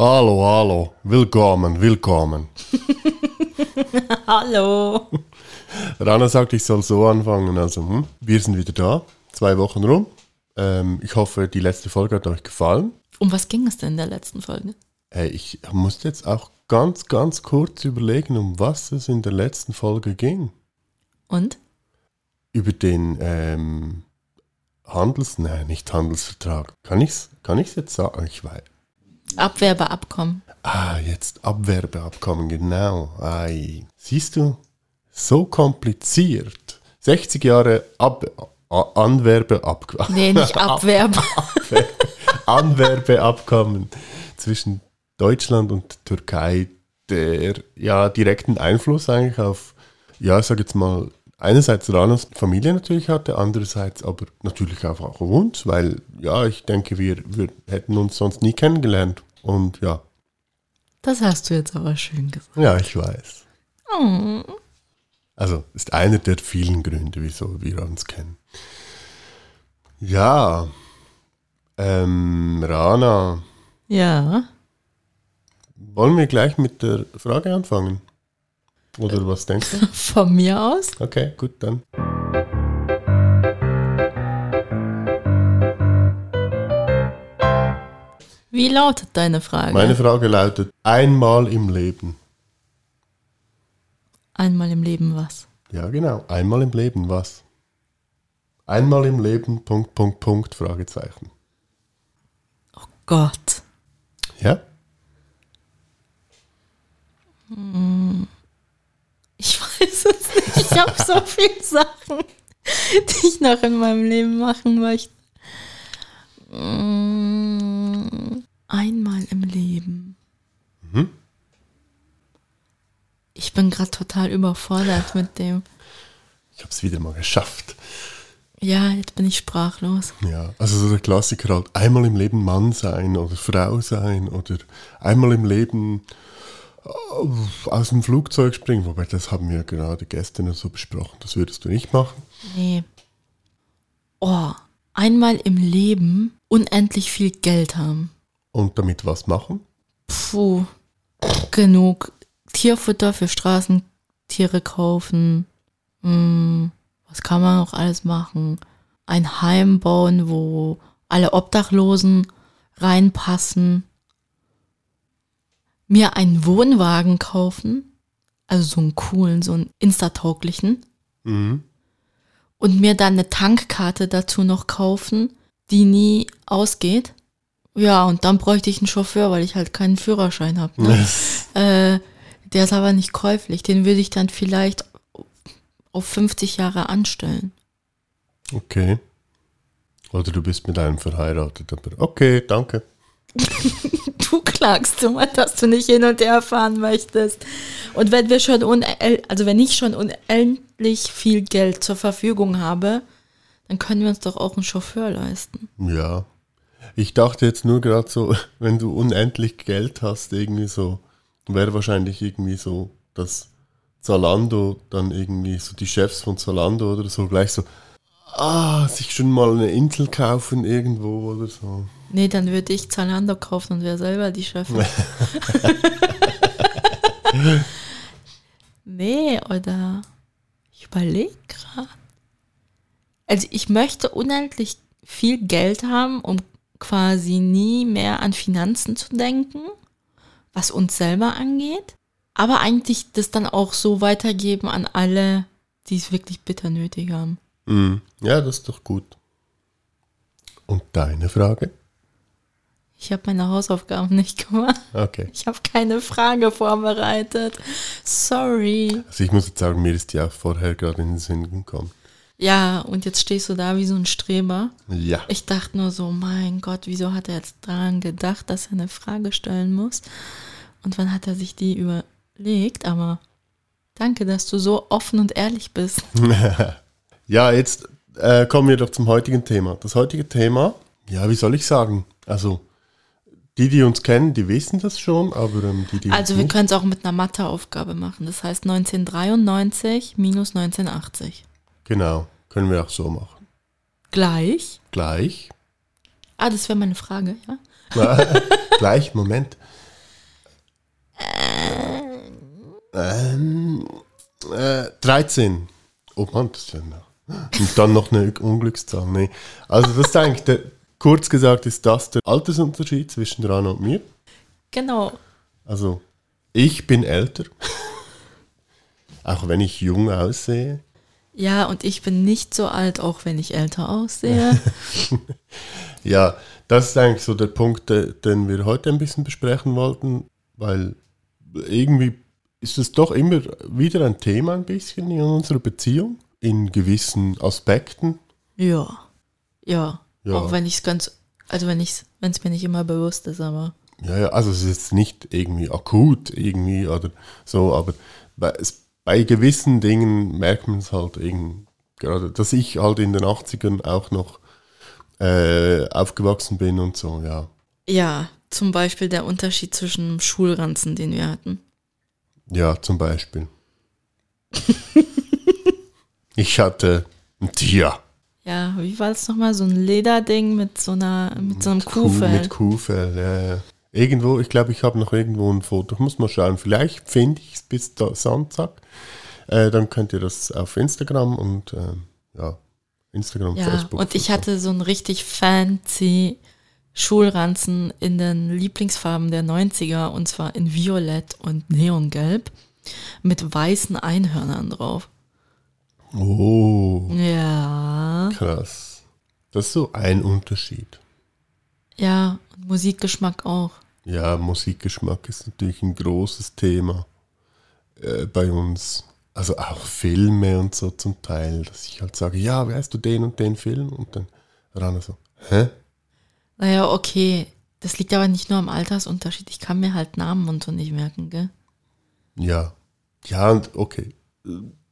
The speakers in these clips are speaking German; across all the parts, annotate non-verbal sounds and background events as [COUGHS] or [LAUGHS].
Hallo, hallo, willkommen, willkommen. [LAUGHS] Hallo. Rana sagt, ich soll so anfangen. Also, hm, wir sind wieder da, zwei Wochen rum. Ähm, ich hoffe, die letzte Folge hat euch gefallen. Um was ging es denn in der letzten Folge? Hey, ich musste jetzt auch ganz, ganz kurz überlegen, um was es in der letzten Folge ging. Und? Über den ähm, Handels... Nein, nicht Handelsvertrag. Kann ich's, kann ich's jetzt sagen? Ich weiß. Abwerbeabkommen. Ah, jetzt Abwerbeabkommen, genau. Ei. Siehst du, so kompliziert. 60 Jahre Ab Anwerbeabkommen. Nee, nicht [LAUGHS] Abwerbe. Anwerbeabkommen zwischen Deutschland und Türkei, der ja direkten Einfluss eigentlich auf, ja, ich sag jetzt mal, einerseits Ranas Familie natürlich hatte, andererseits aber natürlich auch uns, weil ja, ich denke, wir, wir hätten uns sonst nie kennengelernt. Und ja, Das hast du jetzt aber schön gesagt. ja, ich weiß. Oh. Also ist einer der vielen Gründe, wieso wir uns kennen. Ja, ähm, Rana, Ja. wollen wir gleich mit der Frage anfangen? Oder was denkst du? [LAUGHS] Von mir aus? Okay, gut, dann. Wie lautet deine Frage? Meine Frage lautet, einmal im Leben. Einmal im Leben was? Ja, genau, einmal im Leben was? Einmal im Leben, Punkt, Punkt, Punkt, Fragezeichen. Gott. Ja? Ich weiß es nicht. Ich habe so viele Sachen, die ich noch in meinem Leben machen möchte. Mm, Einmal im Leben. Mhm. Ich bin gerade total überfordert mit dem. Ich habe es wieder mal geschafft. Ja, jetzt bin ich sprachlos. Ja, also so der Klassiker halt, einmal im Leben Mann sein oder Frau sein oder einmal im Leben aus dem Flugzeug springen, wobei das haben wir gerade gestern so besprochen, das würdest du nicht machen. Nee. Oh, einmal im Leben unendlich viel Geld haben. Und damit was machen? Puh, genug Tierfutter für Straßentiere kaufen. Hm, was kann man noch alles machen? Ein Heim bauen, wo alle Obdachlosen reinpassen. Mir einen Wohnwagen kaufen, also so einen coolen, so einen instatauglichen. Mhm. Und mir dann eine Tankkarte dazu noch kaufen, die nie ausgeht. Ja, und dann bräuchte ich einen Chauffeur, weil ich halt keinen Führerschein habe. Ne? [LAUGHS] Äh, der ist aber nicht käuflich. Den würde ich dann vielleicht auf 50 Jahre anstellen. Okay. Oder du bist mit einem verheiratet, okay, danke. Du klagst immer, dass du nicht hin und her fahren möchtest. Und wenn wir schon also wenn ich schon unendlich viel Geld zur Verfügung habe, dann können wir uns doch auch einen Chauffeur leisten. Ja. Ich dachte jetzt nur gerade so, [LAUGHS] wenn du unendlich Geld hast, irgendwie so, wäre wahrscheinlich irgendwie so, dass Zalando dann irgendwie so die Chefs von Zalando oder so gleich so, ah, sich schon mal eine Insel kaufen irgendwo oder so. Nee, dann würde ich Zalando kaufen und wäre selber die Chefin. [LAUGHS] nee, oder ich überlege gerade. Also ich möchte unendlich viel Geld haben, um quasi nie mehr an Finanzen zu denken, was uns selber angeht. Aber eigentlich das dann auch so weitergeben an alle, die es wirklich bitter nötig haben. Mhm. Ja, das ist doch gut. Und deine Frage? Ich habe meine Hausaufgaben nicht gemacht. Okay. Ich habe keine Frage vorbereitet. Sorry. Also ich muss jetzt sagen, mir ist die auch vorher gerade in den Sinn gekommen. Ja, und jetzt stehst du da wie so ein Streber. Ja. Ich dachte nur so, mein Gott, wieso hat er jetzt daran gedacht, dass er eine Frage stellen muss? Und wann hat er sich die überlegt? Aber danke, dass du so offen und ehrlich bist. [LAUGHS] Ja, jetzt äh, kommen wir doch zum heutigen Thema. Das heutige Thema, ja, wie soll ich sagen? Also, die, die uns kennen, die wissen das schon, aber ähm, die, die Also wir können es auch mit einer Matheaufgabe machen. Das heißt 1993 minus 1980. Genau, können wir auch so machen. Gleich. Gleich. Ah, das wäre meine Frage, ja? [LAUGHS] Gleich, Moment. Ähm, äh, 13. Oh Mann, das ist ja noch. Und dann noch eine Unglückszahl. Nee. Also das ist eigentlich, der, kurz gesagt, ist das der Altersunterschied zwischen Rana und mir. Genau. Also, ich bin älter. Auch wenn ich jung aussehe. Ja, und ich bin nicht so alt, auch wenn ich älter aussehe. [LAUGHS] Ja, das ist eigentlich so der Punkt, de- den wir heute ein bisschen besprechen wollten, weil irgendwie ist es doch immer wieder ein Thema ein bisschen in unserer Beziehung, in gewissen Aspekten. ja. Ja. Ja. Auch wenn ich es ganz, also wenn ich wenn es mir nicht immer bewusst ist, aber Ja, ja, also es ist jetzt nicht irgendwie akut irgendwie oder so, aber bei, es, bei gewissen Dingen merkt man es halt irgendwie, gerade, dass ich halt in den 80ern auch noch äh, aufgewachsen bin und so, ja. ja, zum Beispiel der Unterschied zwischen dem Schulranzen, den wir hatten. Ja, zum Beispiel. [LAUGHS] ich hatte ein Tier. Ja, wie war es nochmal? So ein Lederding mit so einer, mit so einem Kuhfell. Mit Kuhfell, ja, ja. Irgendwo, ich glaube, ich habe noch irgendwo ein Foto. Ich muss mal schauen. Vielleicht finde ich es bis da Sonntag. Äh, dann könnt ihr das auf Instagram und ähm, ja, Instagram, Ja, Facebook. und ich so. hatte so einen richtig fancy Schulranzen in den Lieblingsfarben der 90er und zwar in Violett und Neongelb mit weißen Einhörnern drauf. Oh, Ja, krass. Das ist so ein Unterschied. ja, und Musikgeschmack auch. Ja, Musikgeschmack ist natürlich ein großes Thema äh, bei uns. Also auch Filme und so zum Teil, dass ich halt sage, ja, weißt du den und den Film? Und dann Rana so, hä? Naja, okay. Das liegt aber nicht nur am Altersunterschied. Ich kann mir halt Namen und so nicht merken, gell? Ja. Ja, und okay.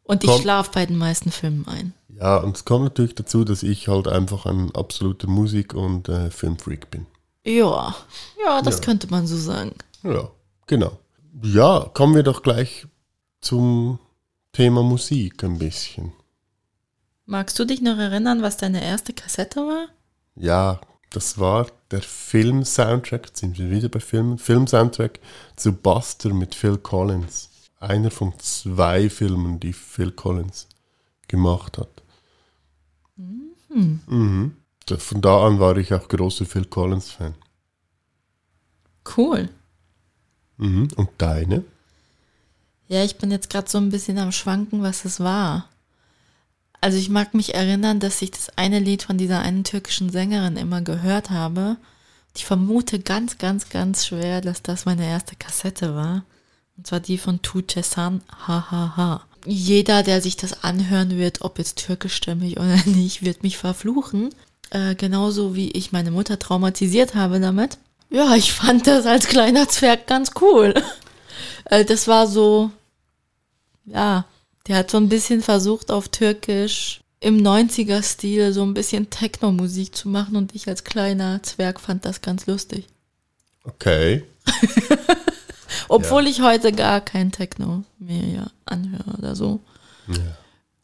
Und ich schlafe bei den meisten Filmen ein. Ja, und es kommt natürlich dazu, dass ich halt einfach ein absoluter Musik- und äh, Filmfreak bin. Ja, ja, das Ja. könnte man so sagen. Ja, genau. Ja, kommen wir doch gleich zum Thema Musik ein bisschen. Magst du dich noch erinnern, was deine erste Kassette war? Ja, das war der Film-Soundtrack, sind wir wieder bei Filmen, Film-Soundtrack zu Buster mit Phil Collins. Einer von zwei Filmen, die Phil Collins gemacht hat. Mhm. Da- Von da an war ich auch großer Phil Collins-Fan. Cool. Mhm. Und deine? Ja, ich bin jetzt gerade so ein bisschen am Schwanken, was es war. Also ich mag mich erinnern, dass ich das eine Lied von dieser einen türkischen Sängerin immer gehört habe. Ich vermute ganz, ganz, ganz schwer, dass das meine erste Kassette war. Und zwar die von Tuğçe San, hahaha. Jeder, der sich das anhören wird, ob jetzt türkischstämmig oder [LAUGHS] nicht, wird mich verfluchen. Äh, genauso wie ich meine Mutter traumatisiert habe damit. Ja, ich fand das als kleiner Zwerg ganz cool. [LAUGHS] Äh, das war so, ja, der hat so ein bisschen versucht auf Türkisch im 90er-Stil so ein bisschen Techno-Musik zu machen und ich als kleiner Zwerg fand das ganz lustig. Okay. [LAUGHS] Obwohl ich heute gar kein Techno mehr ja, anhöre oder so. Ja.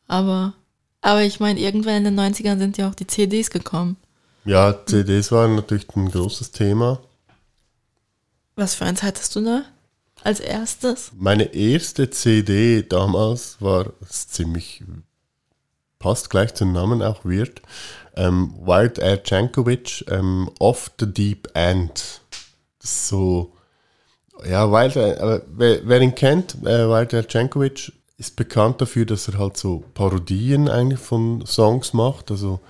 Aber, aber ich meine, irgendwann in den 90ern sind ja auch die CDs gekommen. Ja, CDs waren natürlich ein großes Thema. Was für eins hattest du da als erstes? Meine erste CD damals war ziemlich, passt gleich zum Namen auch weird, ähm, Wild Air Jankovic, ähm, Off the Deep End. So, ja, Wild Air, aber wer, wer ihn kennt, äh, Wild Air Jankovic ist bekannt dafür, dass er halt so Parodien eigentlich von Songs macht, also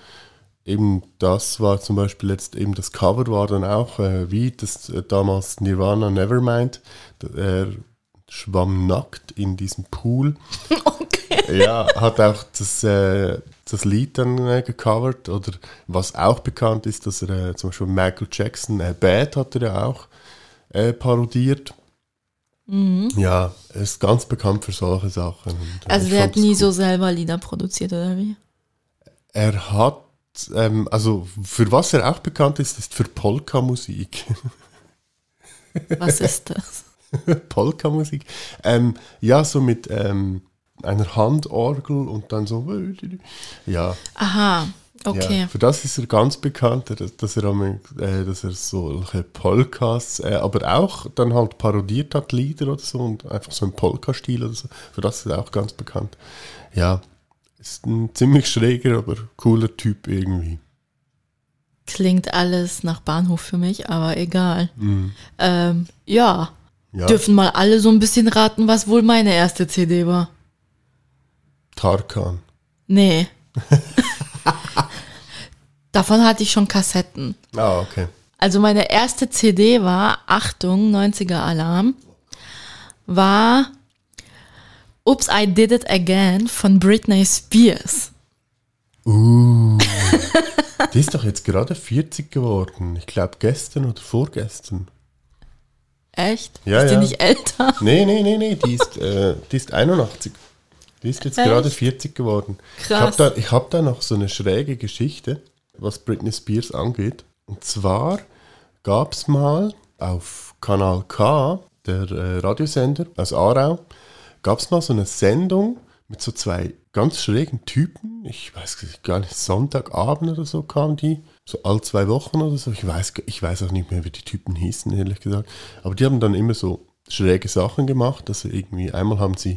eben das war zum Beispiel jetzt eben das Cover war dann auch äh, wie das äh, damals Nirvana Nevermind. Er schwamm nackt in diesem Pool. [LAUGHS] Okay. Ja, hat auch das, äh, das Lied dann äh, gecovert. Oder was auch bekannt ist, dass er äh, zum Beispiel Michael Jackson, äh, Bad hat er ja auch äh, parodiert. Ja, er ist ganz bekannt für solche Sachen. Und, äh, Also der hat nie cool. so selber Lieder produziert, oder wie? Er hat, ähm, also für was er auch bekannt ist, ist für Polka-Musik. [LAUGHS] Was ist das? Polka-Musik. Ähm, ja, so mit ähm, einer Handorgel und dann so. Ja, Aha, okay. ja. Für das ist er ganz bekannt, dass, er, äh, dass er solche Polkas, äh, aber auch dann halt parodiert hat, Lieder oder so und einfach so im Polka-Stil oder so. Für das ist er auch ganz bekannt. Ja, ist ein ziemlich schräger, aber cooler Typ irgendwie. Klingt alles nach Bahnhof für mich, aber egal. Ähm, ja. Ja, dürfen mal alle so ein bisschen raten, was wohl meine erste CD war. Tarkan. Nee. [LAUGHS] Davon hatte ich schon Kassetten. Ah, okay. Also meine erste CD war, Achtung, 90er Alarm, war Oops, I Did It Again von Britney Spears. Uh, die ist doch jetzt gerade 40 geworden. Ich glaube gestern oder vorgestern. Echt? Ja, ist die ja. nicht älter? Nee, nee, nee, nee, die ist, äh, die ist 81. Die ist jetzt Echt? gerade 40 geworden. Ich habe Krass. da, ich hab da noch so eine schräge Geschichte, was Britney Spears angeht. Und zwar gab es mal auf Kanal K, der äh, Radiosender aus Aarau, gab es mal so eine Sendung mit so zwei ganz schrägen Typen. Ich weiß gar nicht, Sonntagabend oder so kamen die. So all zwei Wochen oder so. Ich weiß, ich weiß auch nicht mehr, wie die Typen hießen, ehrlich gesagt. Aber die haben dann immer so schräge Sachen gemacht. Also irgendwie, einmal haben sie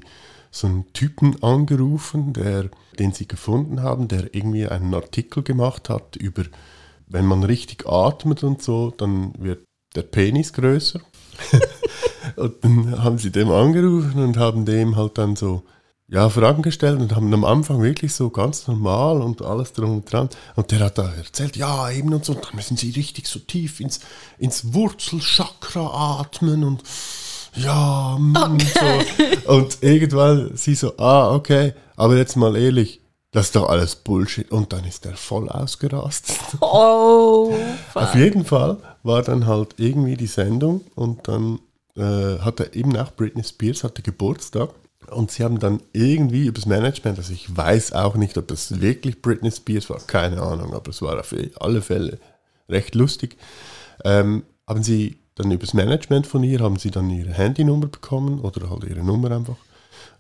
so einen Typen angerufen, der, den sie gefunden haben, der irgendwie einen Artikel gemacht hat über, wenn man richtig atmet und so, dann wird der Penis größer. [LAUGHS] und dann haben sie dem angerufen und haben dem halt dann so ja, Fragen gestellt und haben am Anfang wirklich so ganz normal und alles drum und dran. Und der hat da erzählt, ja, eben und so, dann müssen sie richtig so tief ins, ins Wurzelchakra atmen und ja, mm, so. Und irgendwann sie so, ah, okay, aber jetzt mal ehrlich, das ist doch alles Bullshit. Und dann ist er voll ausgerastet. Oh, Auf jeden Fall war dann halt irgendwie die Sendung und dann äh, hatte eben auch Britney Spears hatte Geburtstag und sie haben dann irgendwie übers Management, also ich weiß auch nicht, ob das wirklich Britney Spears war, keine Ahnung, aber es war auf alle Fälle recht lustig, ähm, haben sie dann übers Management von ihr, haben sie dann ihre Handynummer bekommen oder halt ihre Nummer einfach,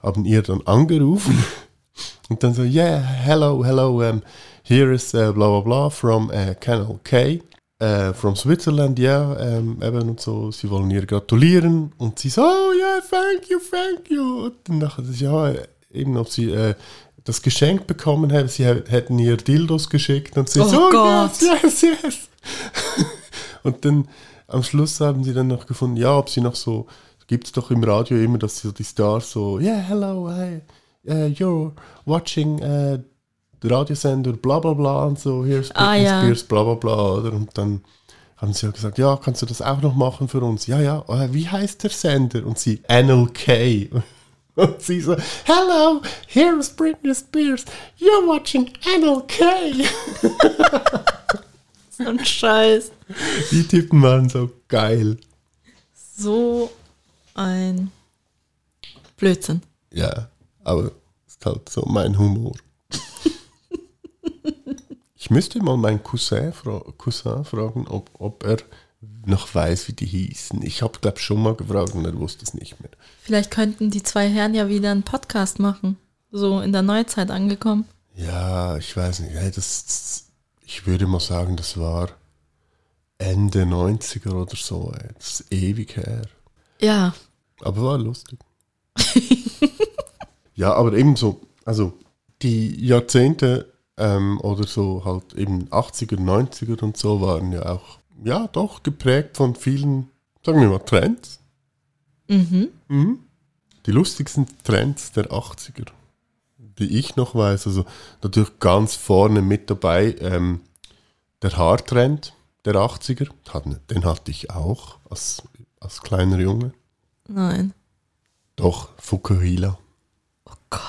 haben ihr dann angerufen [LAUGHS] und dann so, yeah, hello, hello, um, here is uh, bla bla bla from uh, Canal K, uh, from Switzerland, ja, ähm, eben und so, sie wollen ihr gratulieren und sie so, oh yeah, thank you, thank you. Und dann nachher, das, ja, eben, ob sie äh, das Geschenk bekommen hätten, sie hä- hätten ihr Dildos geschickt und sie Oh so, Gott. yes, yes, yes. [LAUGHS] und dann am Schluss haben sie dann noch gefunden, ja, ob sie noch so, gibt es doch im Radio immer, dass so die Stars so, yeah, hello, hi, uh, you're watching uh, the Radiosender, bla bla bla und so, here's Britney Ah, ja. Spears, bla bla bla, oder? Und dann haben sie ja gesagt, ja, kannst du das auch noch machen für uns? Ja, ja, äh, wie heißt der Sender? Und sie, NLK. [LAUGHS] Und sie so, hello, here's Britney Spears, you're watching NLK. [LAUGHS] so ein Scheiß. Die Typen waren so geil. So ein Blödsinn. Ja, aber ist halt so mein Humor. ich müsste mal meinen Cousin, fra Cousin fragen, ob, ob er noch weiß, wie die hießen. Ich habe, glaube schon mal gefragt und er wusste es nicht mehr. Vielleicht könnten die zwei Herren ja wieder einen Podcast machen. So in der Neuzeit angekommen. Ja, ich weiß nicht. Hey, das, ich würde mal sagen, das war Ende 90er oder so. Das ist ewig her. Ja, Aber war lustig. [LAUGHS] ja, aber ebenso, also die Jahrzehnte ähm, oder so halt eben 80er, 90er und so waren ja auch, ja doch, geprägt von vielen, sagen wir mal, Trends. mhm. Mhm. Die lustigsten Trends der 80er, die ich noch weiß, also natürlich ganz vorne mit dabei, ähm, der Haartrend der 80er, hatten- den hatte ich auch als, als kleiner Junge. Nein. Doch, Fukuhila. Oh Gott.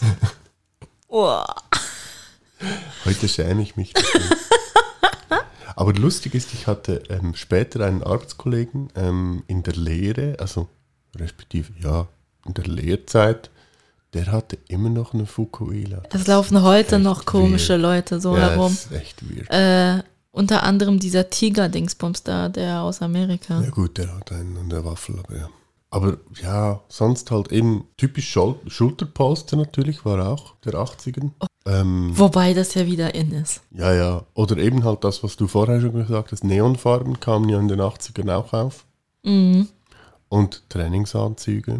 [LAUGHS] oh. Heute schäme ich mich dafür. [LAUGHS] Aber lustig ist, ich hatte ähm, später einen Arbeitskollegen ähm, in der Lehre, also respektive ja, in der Lehrzeit, der hatte immer noch eine Fukuhila. Es laufen heute noch komische weird. Leute so ja, herum. Das ist echt weird. Äh, unter anderem dieser Tiger-Dingsbums da, der aus Amerika. Ja gut, der hat einen an der Waffel, aber ja. Aber ja, sonst halt eben typisch Schul Schulterpolster natürlich, war auch der 80er. Ähm, Wobei das ja wieder in ist. ja, ja. Oder eben halt das, was du vorher schon gesagt hast, Neonfarben kamen ja in den 80ern auch auf. Mhm. Und Trainingsanzüge.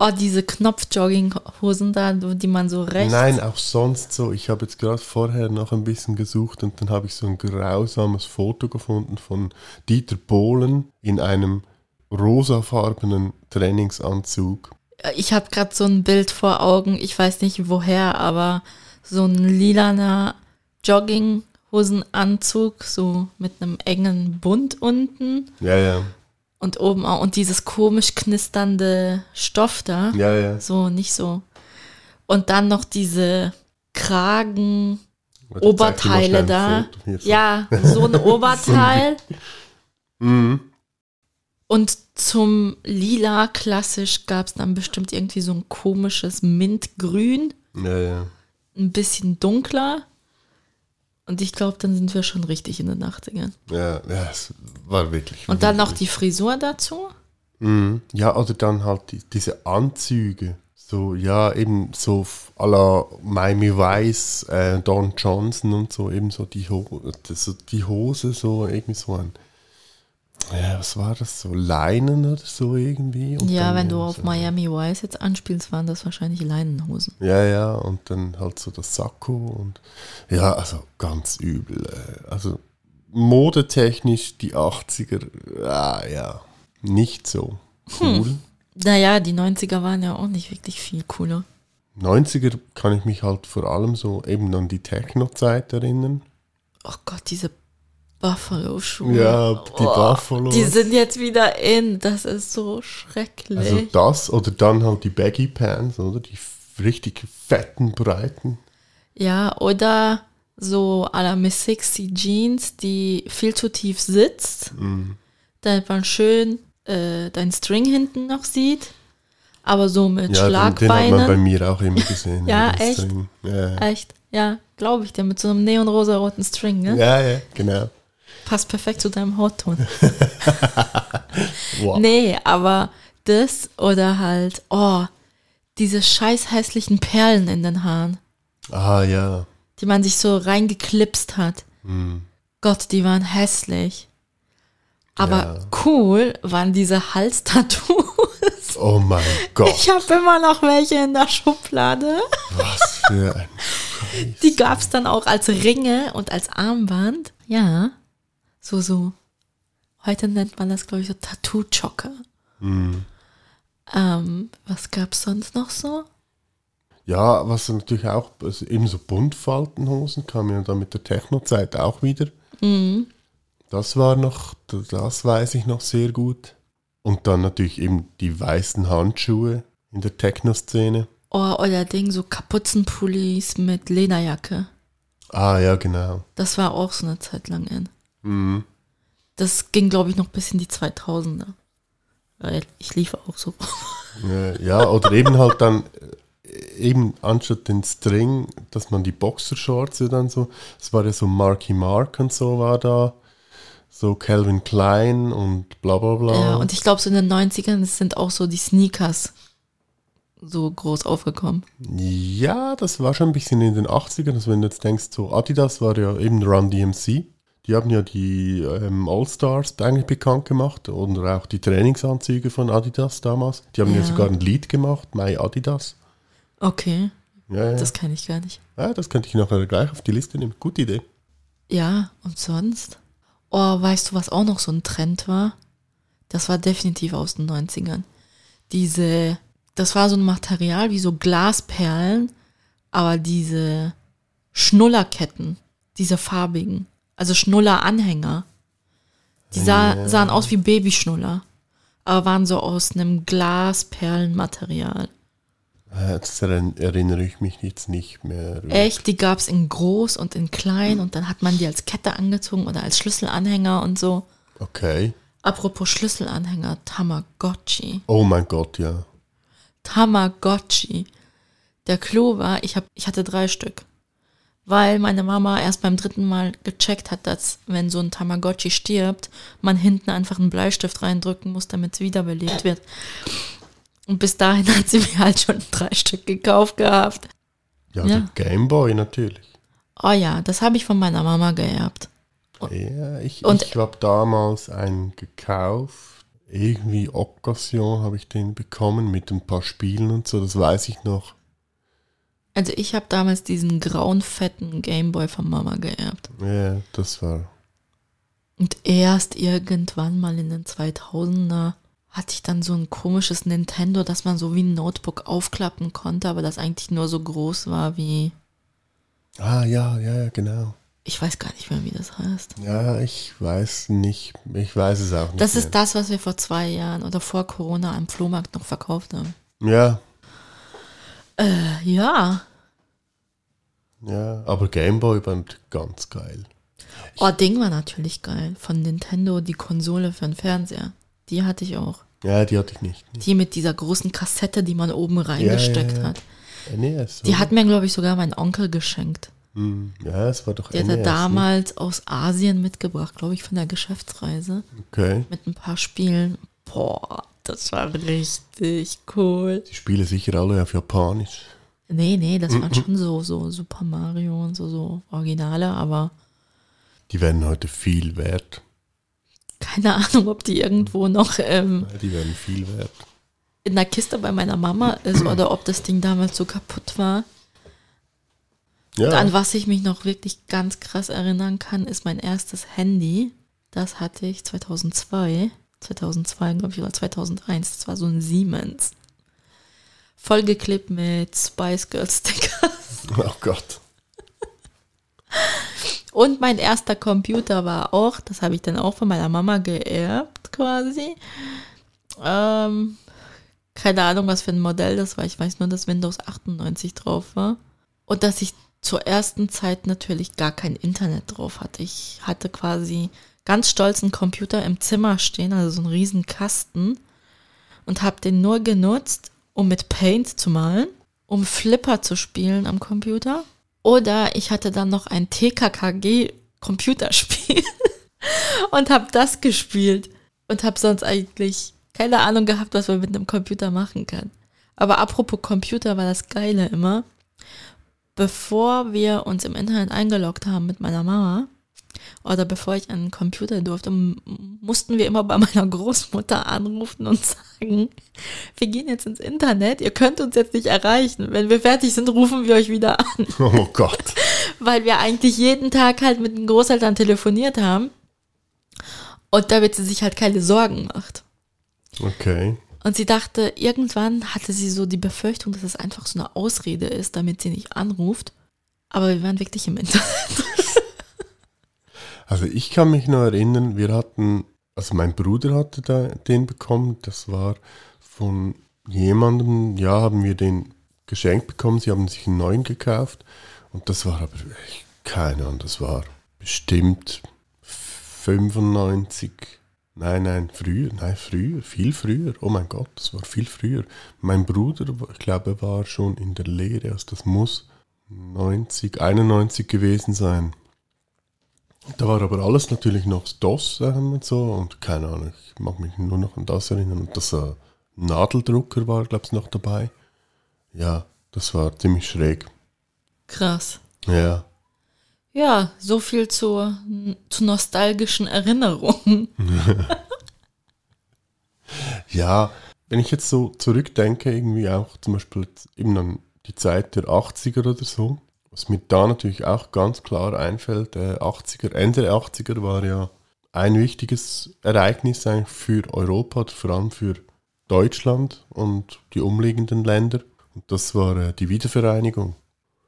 Oh, diese Knopf-Jogging-Hosen da, die man so rechts. Nein, auch sonst so. Ich habe jetzt gerade vorher noch ein bisschen gesucht und dann habe ich so ein grausames Foto gefunden von Dieter Bohlen in einem rosafarbenen Trainingsanzug. Ich habe gerade so ein Bild vor Augen, ich weiß nicht woher, aber so ein lilaner Jogginghosenanzug, so mit einem engen Bund unten Ja, ja. Und oben auch und dieses komisch knisternde Stoff da. Ja, ja. So, nicht so. Und dann noch diese Kragen, Warte, Oberteile da. Ja, so ein [LAUGHS] Oberteil. Mhm. Und zum Lila klassisch gab es dann bestimmt irgendwie so ein komisches Mintgrün, Ja, ja. ein bisschen dunkler. Und ich glaube, dann sind wir schon richtig in den 80ern. Ja, ja, es war wirklich. Und dann noch die Frisur dazu. Mhm. Ja, oder dann halt die, diese Anzüge. So, ja, eben so à la Miami Vice, äh, Don Johnson und so, eben so die, Ho das, so die Hose, so irgendwie so ein. Ja, was war das? So Leinen oder so irgendwie? Und ja, wenn du auf so, Miami Vice jetzt anspielst, waren das wahrscheinlich Leinenhosen. Ja, ja, und dann halt so das Sakko und ja, also ganz übel. äh, Also modetechnisch die 80er, ah, ja, nicht so Hm. cool. Naja, die 90er waren ja auch nicht wirklich viel cooler. 90er kann ich mich halt vor allem so eben an die Techno-Zeit erinnern. Oh Gott, diese Buffalo-Schuhe. Ja, die Buffalo. Die sind jetzt wieder in. Das ist so schrecklich. Also das oder dann halt die Baggy Pants, oder? Die richtig fetten, breiten. Ja, oder so à la Miss Sixty Jeans, die viel zu tief sitzt, Mhm. damit man schön äh, dein String hinten noch sieht, aber so mit Ja, den, den hat man bei Schlagbeinen. mir auch immer gesehen. [LAUGHS] Ja, echt? String. Ja, Echt? Ja, glaube ich, der mit so einem neonrosa-roten String, ne? ja, ja, genau. Passt perfekt zu deinem Hautton. [LAUGHS] Wow. Nee, aber das oder halt, oh, diese scheiß hässlichen Perlen in den Haaren, Ah, ja. die man sich so reingeklipst hat. Hm. Gott, die waren hässlich. Aber Ja. cool waren diese Halstattoos. Oh mein Gott, Ich habe immer noch welche in der Schublade. was für ein Scheiß. Die gab es dann auch als Ringe und als Armband. Ja, so, so. Heute nennt man das, glaube ich, so Tattoo-Chocker. Hm. Ähm, was gab's sonst noch so? Ja, was natürlich auch, also eben so Buntfaltenhosen kam ja dann mit der Techno-Zeit auch wieder. Mhm. Das war noch, das weiß ich noch sehr gut. Und dann natürlich eben die weißen Handschuhe in der Techno-Szene. Oh, oder Ding, so Kapuzenpullis mit Lederjacke. Ah, ja, genau. Das war auch so eine Zeit lang in. Mhm. Das ging, glaube ich, noch bis in die 2000er. Weil ich lief auch so. Ja, oder eben halt dann, äh, eben anstatt den String, dass man die Boxershorts ja dann so, es war ja so Marky Mark und so war da, so Calvin Klein und bla bla bla. Ja, und ich glaube, so in den 90ern sind auch so die Sneakers so groß aufgekommen. Ja, das war schon ein bisschen in den 80ern. Also wenn du jetzt denkst, so Adidas war ja eben Run DMC. Die haben ja die ähm, All-Stars eigentlich bekannt gemacht und auch die Trainingsanzüge von Adidas damals. Die haben ja, Ja. sogar ein Lied gemacht, My Adidas. Okay, Ja, ja. das Das, kenne ich gar nicht. ja, das könnte ich nachher gleich auf die Liste nehmen. Gute Idee. Ja, und sonst? Oh, weißt du, was auch noch so ein Trend war? Das war definitiv aus den 90ern. Diese, das war so ein Material wie so Glasperlen, aber diese Schnullerketten, diese farbigen, also Schnulleranhänger. Die sah, Ja. sahen aus wie Babyschnuller, aber waren so aus einem Glasperlenmaterial. Äh, das erinnere ich mich jetzt nicht mehr. Echt, die gab es in groß und in klein und dann hat man die als Kette angezogen oder als Schlüsselanhänger und so. Okay. Apropos Schlüsselanhänger, Tamagotchi. Oh mein Gott, ja. Tamagotchi. Der Clou war, ich, hab, ich hatte drei Stück. Weil meine Mama erst beim dritten Mal gecheckt hat, dass, wenn so ein Tamagotchi stirbt, man hinten einfach einen Bleistift reindrücken muss, damit es wiederbelebt wird. Und bis dahin [LAUGHS] hat sie mir halt schon drei Stück gekauft gehabt. Ja, ja. der Gameboy natürlich. Oh ja, das habe ich von meiner Mama geerbt. Ja, ich, ich habe damals einen gekauft. Irgendwie Occasion habe ich den bekommen mit ein paar Spielen und so, das weiß ich noch. Also ich habe damals diesen grauen, fetten Gameboy von Mama geerbt. Ja, das war. Und erst irgendwann mal in den 2000er hatte ich dann so ein komisches Nintendo, dass man so wie ein Notebook aufklappen konnte, aber das eigentlich nur so groß war wie. Ah, ja, ja, ja, genau. Ich weiß gar nicht mehr, wie das heißt. Ja, ich weiß nicht. Ich weiß es auch nicht. Das mehr. ist das, was wir vor zwei Jahren oder vor Corona am Flohmarkt noch verkauft haben. Ja. Äh, ja. Ja, aber Gameboy war ganz geil. Oh, Ding war natürlich geil. Von Nintendo, die Konsole für den Fernseher. Die hatte ich auch. Ja, die hatte ich nicht. Die mit dieser großen Kassette, die man oben reingesteckt ja, ja, hat. NES, die hat mir, glaube ich, sogar mein Onkel geschenkt. Hm, ja, es war doch Der NES, hat er damals ne? aus Asien mitgebracht, glaube ich, von der Geschäftsreise. Okay. Mit ein paar Spielen. Boah, das war richtig cool. Die Spiele sicher alle auf Japanisch. Nee, nee, das waren schon so, so Super Mario und so, so Originale, aber. Die werden heute viel wert. Keine Ahnung, ob die irgendwo noch. Ähm, die werden viel wert. In der Kiste bei meiner Mama ist oder ob das Ding damals so kaputt war. Ja. Und an was ich mich noch wirklich ganz krass erinnern kann, ist mein erstes Handy. Das hatte ich 2002. 2002, glaube ich, oder 2001. Das war so ein Siemens. Vollgeklebt mit Spice Girl Stickers. [LAUGHS] Oh Gott. Und mein erster Computer war auch, das habe ich dann auch von meiner Mama geerbt quasi. Ähm, keine Ahnung, was für ein Modell das war. Ich weiß nur, dass Windows 98 drauf war. Und dass ich zur ersten Zeit natürlich gar kein Internet drauf hatte. Ich hatte quasi ganz stolz einen Computer im Zimmer stehen, also so einen riesen Kasten. Und habe den nur genutzt, um mit Paint zu malen, um Flipper zu spielen am Computer oder ich hatte dann noch ein TKKG-Computerspiel [LAUGHS] und habe das gespielt und habe sonst eigentlich keine Ahnung gehabt, was man mit einem Computer machen kann. Aber apropos Computer war das Geile immer. Bevor wir uns im Internet eingeloggt haben mit meiner Mama, oder bevor ich an den Computer durfte, mussten wir immer bei meiner Großmutter anrufen und sagen, wir gehen jetzt ins Internet, ihr könnt uns jetzt nicht erreichen. Wenn wir fertig sind, rufen wir euch wieder an. [LAUGHS] Oh Gott. Weil wir eigentlich jeden Tag halt mit den Großeltern telefoniert haben. Und damit sie sich halt keine Sorgen macht. Okay. Und sie dachte, irgendwann hatte sie so die Befürchtung, dass es einfach so eine Ausrede ist, damit sie nicht anruft. Aber wir waren wirklich im Internet. [LAUGHS] Also ich kann mich noch erinnern, wir hatten, also mein Bruder hatte da, den bekommen, das war von jemandem, ja, haben wir den geschenkt bekommen, sie haben sich einen neuen gekauft und das war aber, keine Ahnung, das war bestimmt 95, nein, nein, früher, nein, früher, viel früher, oh mein Gott, das war viel früher. Mein Bruder, ich glaube, war schon in der Lehre, also das muss 90, 91 gewesen sein. Da war aber alles natürlich noch DOS ähm, und so und keine Ahnung, ich mag mich nur noch an das erinnern. Und das äh, Nadeldrucker war, glaube ich, noch dabei. Ja, das war ziemlich schräg. Krass. Ja. Ja, so viel zu, zu nostalgischen Erinnerungen. [LAUGHS] ja, wenn ich jetzt so zurückdenke, irgendwie auch zum Beispiel eben an die Zeit der 80er oder so, was mir da natürlich auch ganz klar einfällt, äh, 80er, Ende der 80er war ja ein wichtiges Ereignis eigentlich für Europa, vor allem für Deutschland und die umliegenden Länder. Und das war äh, die Wiedervereinigung.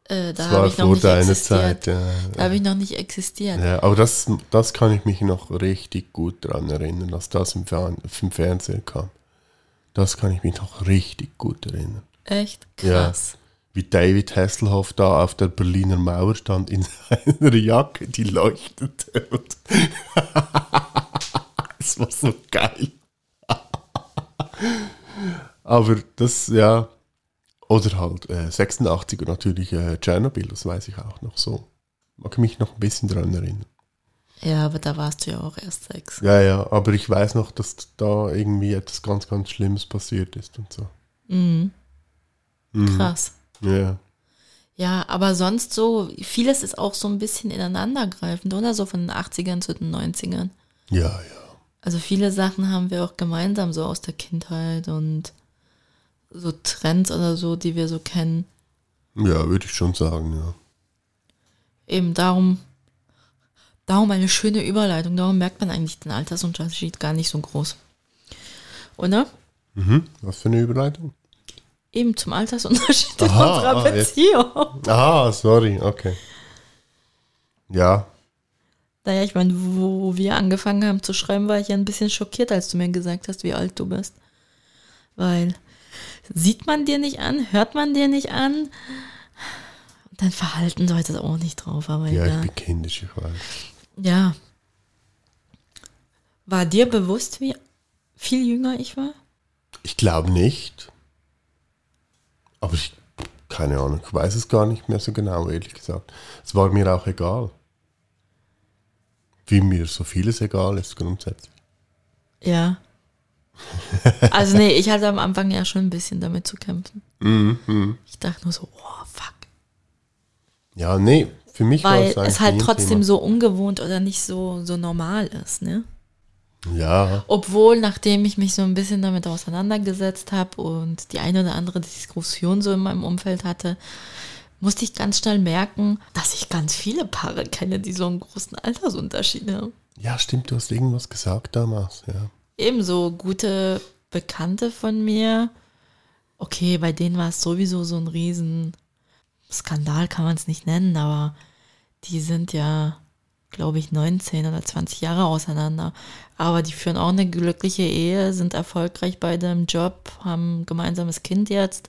Äh, da habe ich noch nicht existiert. Zeit, ja, da habe ich noch nicht existiert. Ja, aber das, das kann ich mich noch richtig gut daran erinnern, dass das im, Fern im Fernsehen kam. Das kann ich mich noch richtig gut erinnern. Echt Ja. Wie David Hasselhoff da auf der Berliner Mauer stand in [LAUGHS] seiner Jacke, die leuchtete. Und das [LAUGHS] war so geil. [LAUGHS] Aber das, ja. Oder halt äh, 86er natürlich äh, Tschernobyl, das weiß ich auch noch so. Mag mich noch ein bisschen dran erinnern. Ja, aber da warst du ja auch erst sechs. Ja, ja, aber ich weiß noch, dass da irgendwie etwas ganz, ganz Schlimmes passiert ist und so. Mhm. Mhm. Krass. Ja. Ja, aber sonst so, vieles ist auch so ein bisschen ineinandergreifend, oder? So von den 80ern zu den 90ern. Ja, ja. Also viele Sachen haben wir auch gemeinsam so aus der Kindheit und so Trends oder so, die wir so kennen. Ja, würde ich schon sagen, ja. Eben darum, darum eine schöne Überleitung. Darum merkt man eigentlich den Altersunterschied gar nicht so groß. Oder? Mhm. Was für eine Überleitung? Eben zum Altersunterschied [LAUGHS] in Aha, unserer ah, jetzt. Beziehung. Ah, sorry, okay. Ja, Naja, ich meine, wo wir angefangen haben zu schreiben, war ich ja ein bisschen schockiert, als du mir gesagt hast, wie alt du bist. Weil sieht man dir nicht an, hört man dir nicht an, dein Verhalten deutet auch nicht drauf, aber ja, ich egal. bin kindisch, ich weiß. Ja. War dir bewusst, wie viel jünger ich war? Ich glaube nicht. Aber ich, keine Ahnung, ich weiß es gar nicht mehr so genau, ehrlich gesagt. Es war mir auch egal. Wie mir so vieles egal ist, grundsätzlich. Ja. [LAUGHS] Also nee, ich hatte am Anfang ja schon ein bisschen damit zu kämpfen. Mhm, Ich dachte nur so, oh fuck. Ja, nee, für mich war es es halt trotzdem Thema. so ungewohnt oder nicht so, so normal ist, ne? Ja, Obwohl, nachdem ich mich so ein bisschen damit auseinandergesetzt habe und die eine oder andere Diskussion so in meinem Umfeld hatte, musste ich ganz schnell merken, dass ich ganz viele Paare kenne, die so einen großen Altersunterschied haben. ja, stimmt, du hast irgendwas gesagt damals, ja. Ebenso gute Bekannte von mir. Okay, bei denen war es sowieso so ein riesen Skandal, kann man es nicht nennen, aber die sind ja, glaube ich, 19 oder 20 Jahre auseinander. Aber die führen auch eine glückliche Ehe, sind erfolgreich bei dem Job, haben ein gemeinsames Kind jetzt.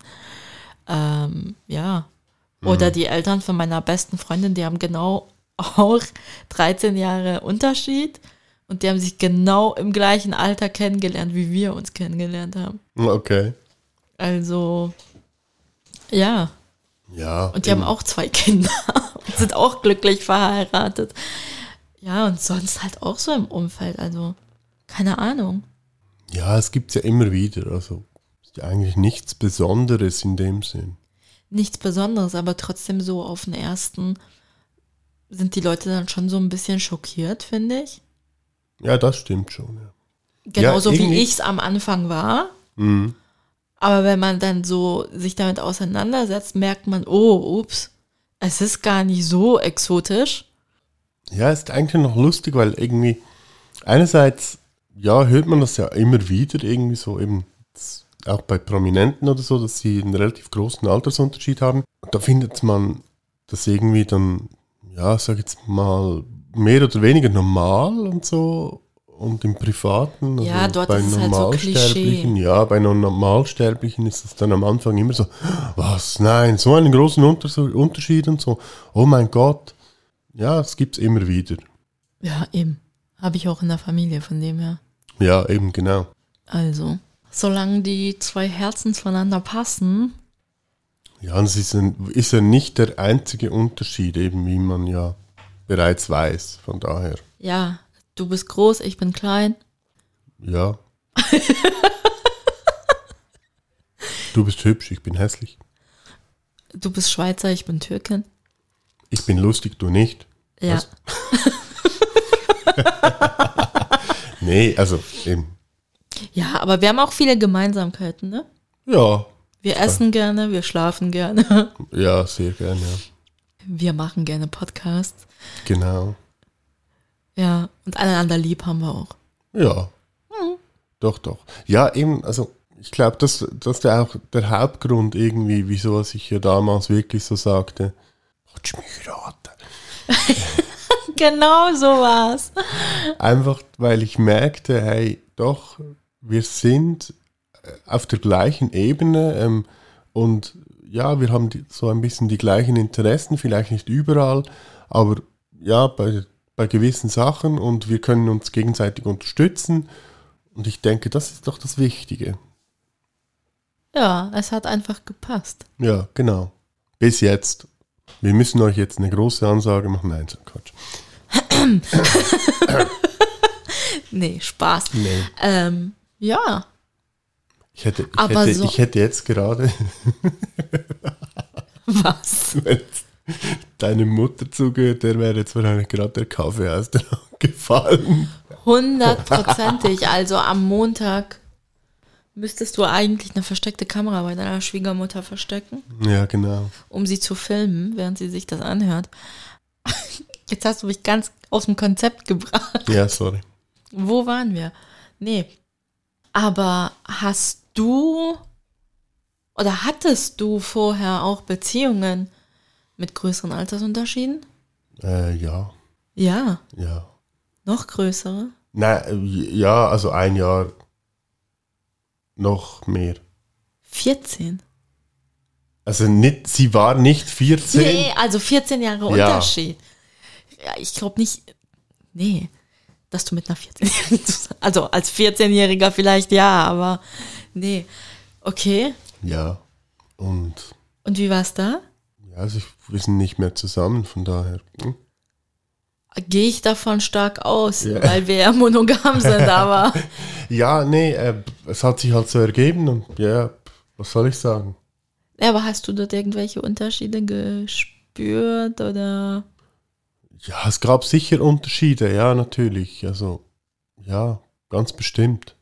Ähm, ja. Oder die Eltern von meiner besten Freundin, die haben genau auch 13 Jahre Unterschied. Und die haben sich genau im gleichen Alter kennengelernt, wie wir uns kennengelernt haben. Okay. Also, ja. Ja. Und die haben auch zwei Kinder [LAUGHS] und sind auch glücklich verheiratet. Ja, und sonst halt auch so im Umfeld. Also, keine Ahnung. Ja, es gibt ja immer wieder. Also ist ja eigentlich nichts Besonderes in dem Sinn. Nichts Besonderes, aber trotzdem so auf den ersten sind die Leute dann schon so ein bisschen schockiert, finde ich. Ja, das stimmt schon. Ja. Genauso wie irgendwie- ich es am Anfang war. Mhm. Aber wenn man dann so sich damit auseinandersetzt, merkt man, oh, ups, es ist gar nicht so exotisch. Ja, ist eigentlich noch lustig, weil irgendwie einerseits, ja, hört man das ja immer wieder irgendwie so eben auch bei Prominenten oder so, dass sie einen relativ großen Altersunterschied haben. Und da findet man das irgendwie dann, ja, sag jetzt mal, mehr oder weniger normal und so. Und im Privaten, also Ja, dort bei ist es halt so Normalsterblichen, ja, bei Normalsterblichen ist es dann am Anfang immer so, was, nein, so einen großen Unters- Unterschied und so, oh mein Gott. Ja, es gibt es immer wieder. Ja, eben. Habe ich auch in der Familie von dem her. Ja, eben genau. Also, solange die zwei Herzen zueinander passen, Ja, und es ist, ein, ist ja nicht der einzige Unterschied, eben wie man ja bereits weiß. Von daher, ja, du bist groß, ich bin klein. ja. [LAUGHS] du bist hübsch, ich bin hässlich. Du bist Schweizer, ich bin Türkin. Ich bin lustig, du nicht. Ja. [LAUGHS] Nee, also eben. Ja, aber wir haben auch viele Gemeinsamkeiten, ne? Ja, Wir essen gerne, wir schlafen gerne, ja, sehr gern, ja. wir machen gerne Podcasts. Genau. Ja, und einander lieb haben wir auch. Ja. Doch, doch. Ja, eben, also ich glaube, das, das ist ja auch der Hauptgrund irgendwie, wieso ich ja damals wirklich so sagte, du mich heiraten? [LAUGHS] Genau so war's. Einfach, weil ich merkte, hey, doch, wir sind äh, auf der gleichen Ebene. Ähm, Und ja, wir haben die, so ein bisschen die gleichen Interessen, vielleicht nicht überall, aber ja, bei, bei gewissen Sachen und wir können uns gegenseitig unterstützen. Und ich denke, das ist doch das Wichtige. Ja, es hat einfach gepasst. Ja, genau. Bis jetzt. Wir müssen euch jetzt eine große Ansage machen. Nein, so Quatsch. [COUGHS] Nee, Spaß. Nee. Ähm, ja, Ich hätte, ich, Aber hätte, so- ich hätte jetzt gerade, was? [LAUGHS] jetzt deine Mutter zugehört, der wäre jetzt wahrscheinlich gerade der Kaffee aus der Hand gefallen. Hundertprozentig. Also am Montag müsstest du eigentlich eine versteckte Kamera bei deiner Schwiegermutter verstecken, Ja, genau. um sie zu filmen, während sie sich das anhört. Jetzt hast du mich ganz aus dem Konzept gebracht. Ja, sorry. Wo waren wir? Nee. Aber hast du oder hattest du vorher auch Beziehungen mit größeren Altersunterschieden? Äh, ja, Ja, ja. noch größere. Nein, ja, also ein Jahr noch mehr. 14. Also nicht, sie war nicht 14. Nee, also 14 Jahre Ja. Unterschied. Ja, ich glaube nicht, nee, dass du mit einer 14-Jährigen zusammen, [LAUGHS] also als 14-Jähriger vielleicht ja, aber nee. Okay, Ja. Und und wie war's da? Ja, also ich, wir sind nicht mehr zusammen, von daher. hm. Gehe ich davon stark aus, Ja. weil wir ja monogam sind, [LAUGHS] aber Ja, nee, äh, es hat sich halt so ergeben und ja, was soll ich sagen? Ja, aber hast du dort irgendwelche Unterschiede gespürt oder? Ja, es gab sicher Unterschiede, ja, natürlich. Also, ja, ganz bestimmt.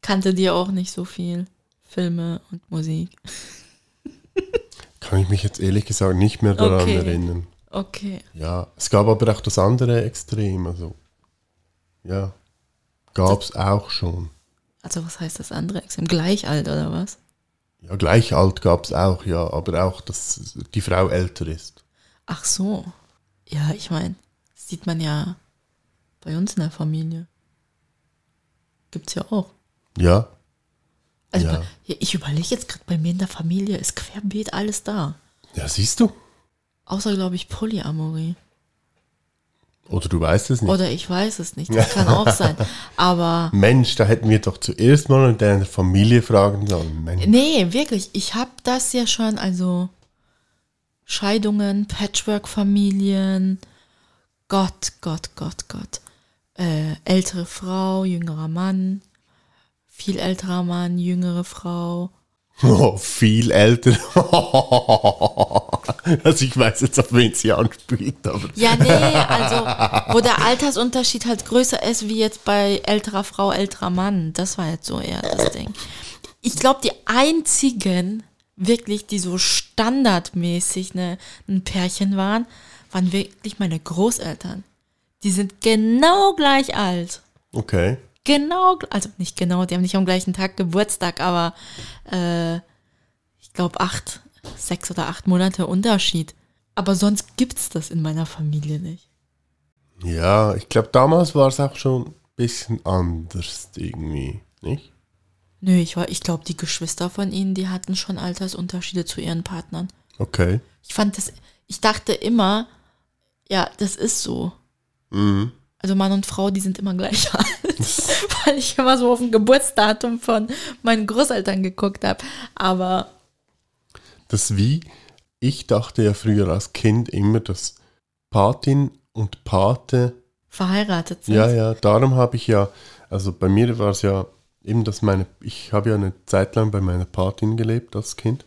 Kannte dir auch nicht so viel Filme und Musik. [LAUGHS] Kann ich mich jetzt ehrlich gesagt nicht mehr daran Okay. erinnern. Okay. Ja, es gab aber auch das andere Extrem, also, ja, gab es auch schon. Also was heißt das andere Extrem? Gleichalt oder was? Ja, gleich alt gab es auch, ja, aber auch, dass die Frau älter ist. Ach so. Ja, ich meine, das sieht man ja bei uns in der Familie. Gibt's ja auch. Ja, Also Ja. bei, ich überlege jetzt gerade, bei mir in der Familie ist querbeet alles da. ja, siehst du. Außer, glaube ich, Polyamorie. Oder du weißt es nicht. Oder ich weiß es nicht. [LAUGHS] Das kann auch sein. Aber Mensch, da hätten wir doch zuerst mal in deiner Familie fragen sollen. Mensch. Nee, wirklich. Ich habe das ja schon, also Scheidungen, Patchwork-Familien, Gott, Gott, Gott, Gott. Äh, ältere Frau, jüngerer Mann, viel älterer Mann, jüngere Frau. Oh, viel älter. [LAUGHS] also ich weiß jetzt, auf wen sie anspielt, aber Ja, nee, also wo der Altersunterschied halt größer ist wie jetzt bei älterer Frau, älterer Mann. Das war jetzt so eher das Ding. Ich glaube, die einzigen wirklich, die so standardmäßig ne, ein Pärchen waren, waren wirklich meine Großeltern. Die sind genau gleich alt. okay. Genau, also nicht genau, die haben nicht am gleichen Tag Geburtstag, aber äh, ich glaube acht, sechs oder acht Monate Unterschied. Aber sonst gibt's das in meiner Familie nicht. Ja, ich glaube, damals war es auch schon ein bisschen anders irgendwie, nicht? Nö, ich, war- ich glaube, die Geschwister von ihnen, die hatten schon Altersunterschiede zu ihren Partnern. Okay. Ich fand das, ich dachte immer, ja, das ist so. Mhm. Also Mann und Frau, die sind immer gleich [LAUGHS] alt. [LAUGHS] Weil ich immer so auf ein Geburtsdatum von meinen Großeltern geguckt habe. Aber Das wie, ich dachte ja früher als Kind immer, dass Patin und Pate, verheiratet sind. ja, ja, darum habe ich ja, also bei mir war es ja eben, dass meine, ich habe ja eine Zeit lang bei meiner Patin gelebt als Kind.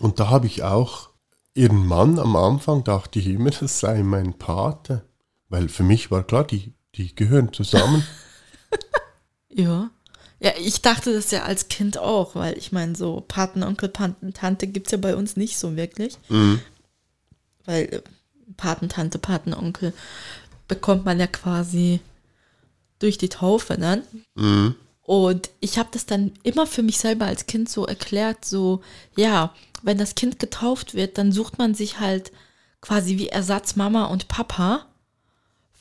Und da habe ich auch ihren Mann am Anfang, dachte ich immer, [LAUGHS] das sei mein Pate. Weil für mich war klar, die, die gehören zusammen. [LAUGHS] Ja. Ja, ich dachte das ja als Kind auch, weil ich meine, so Patenonkel, Patentante gibt es ja bei uns nicht so wirklich. Weil äh, Patentante, Patenonkel bekommt man ja quasi durch die Taufe dann. Und ich habe das dann immer für mich selber als Kind so erklärt, so, ja, wenn das Kind getauft wird, dann sucht man sich halt quasi wie Ersatz Mama und Papa,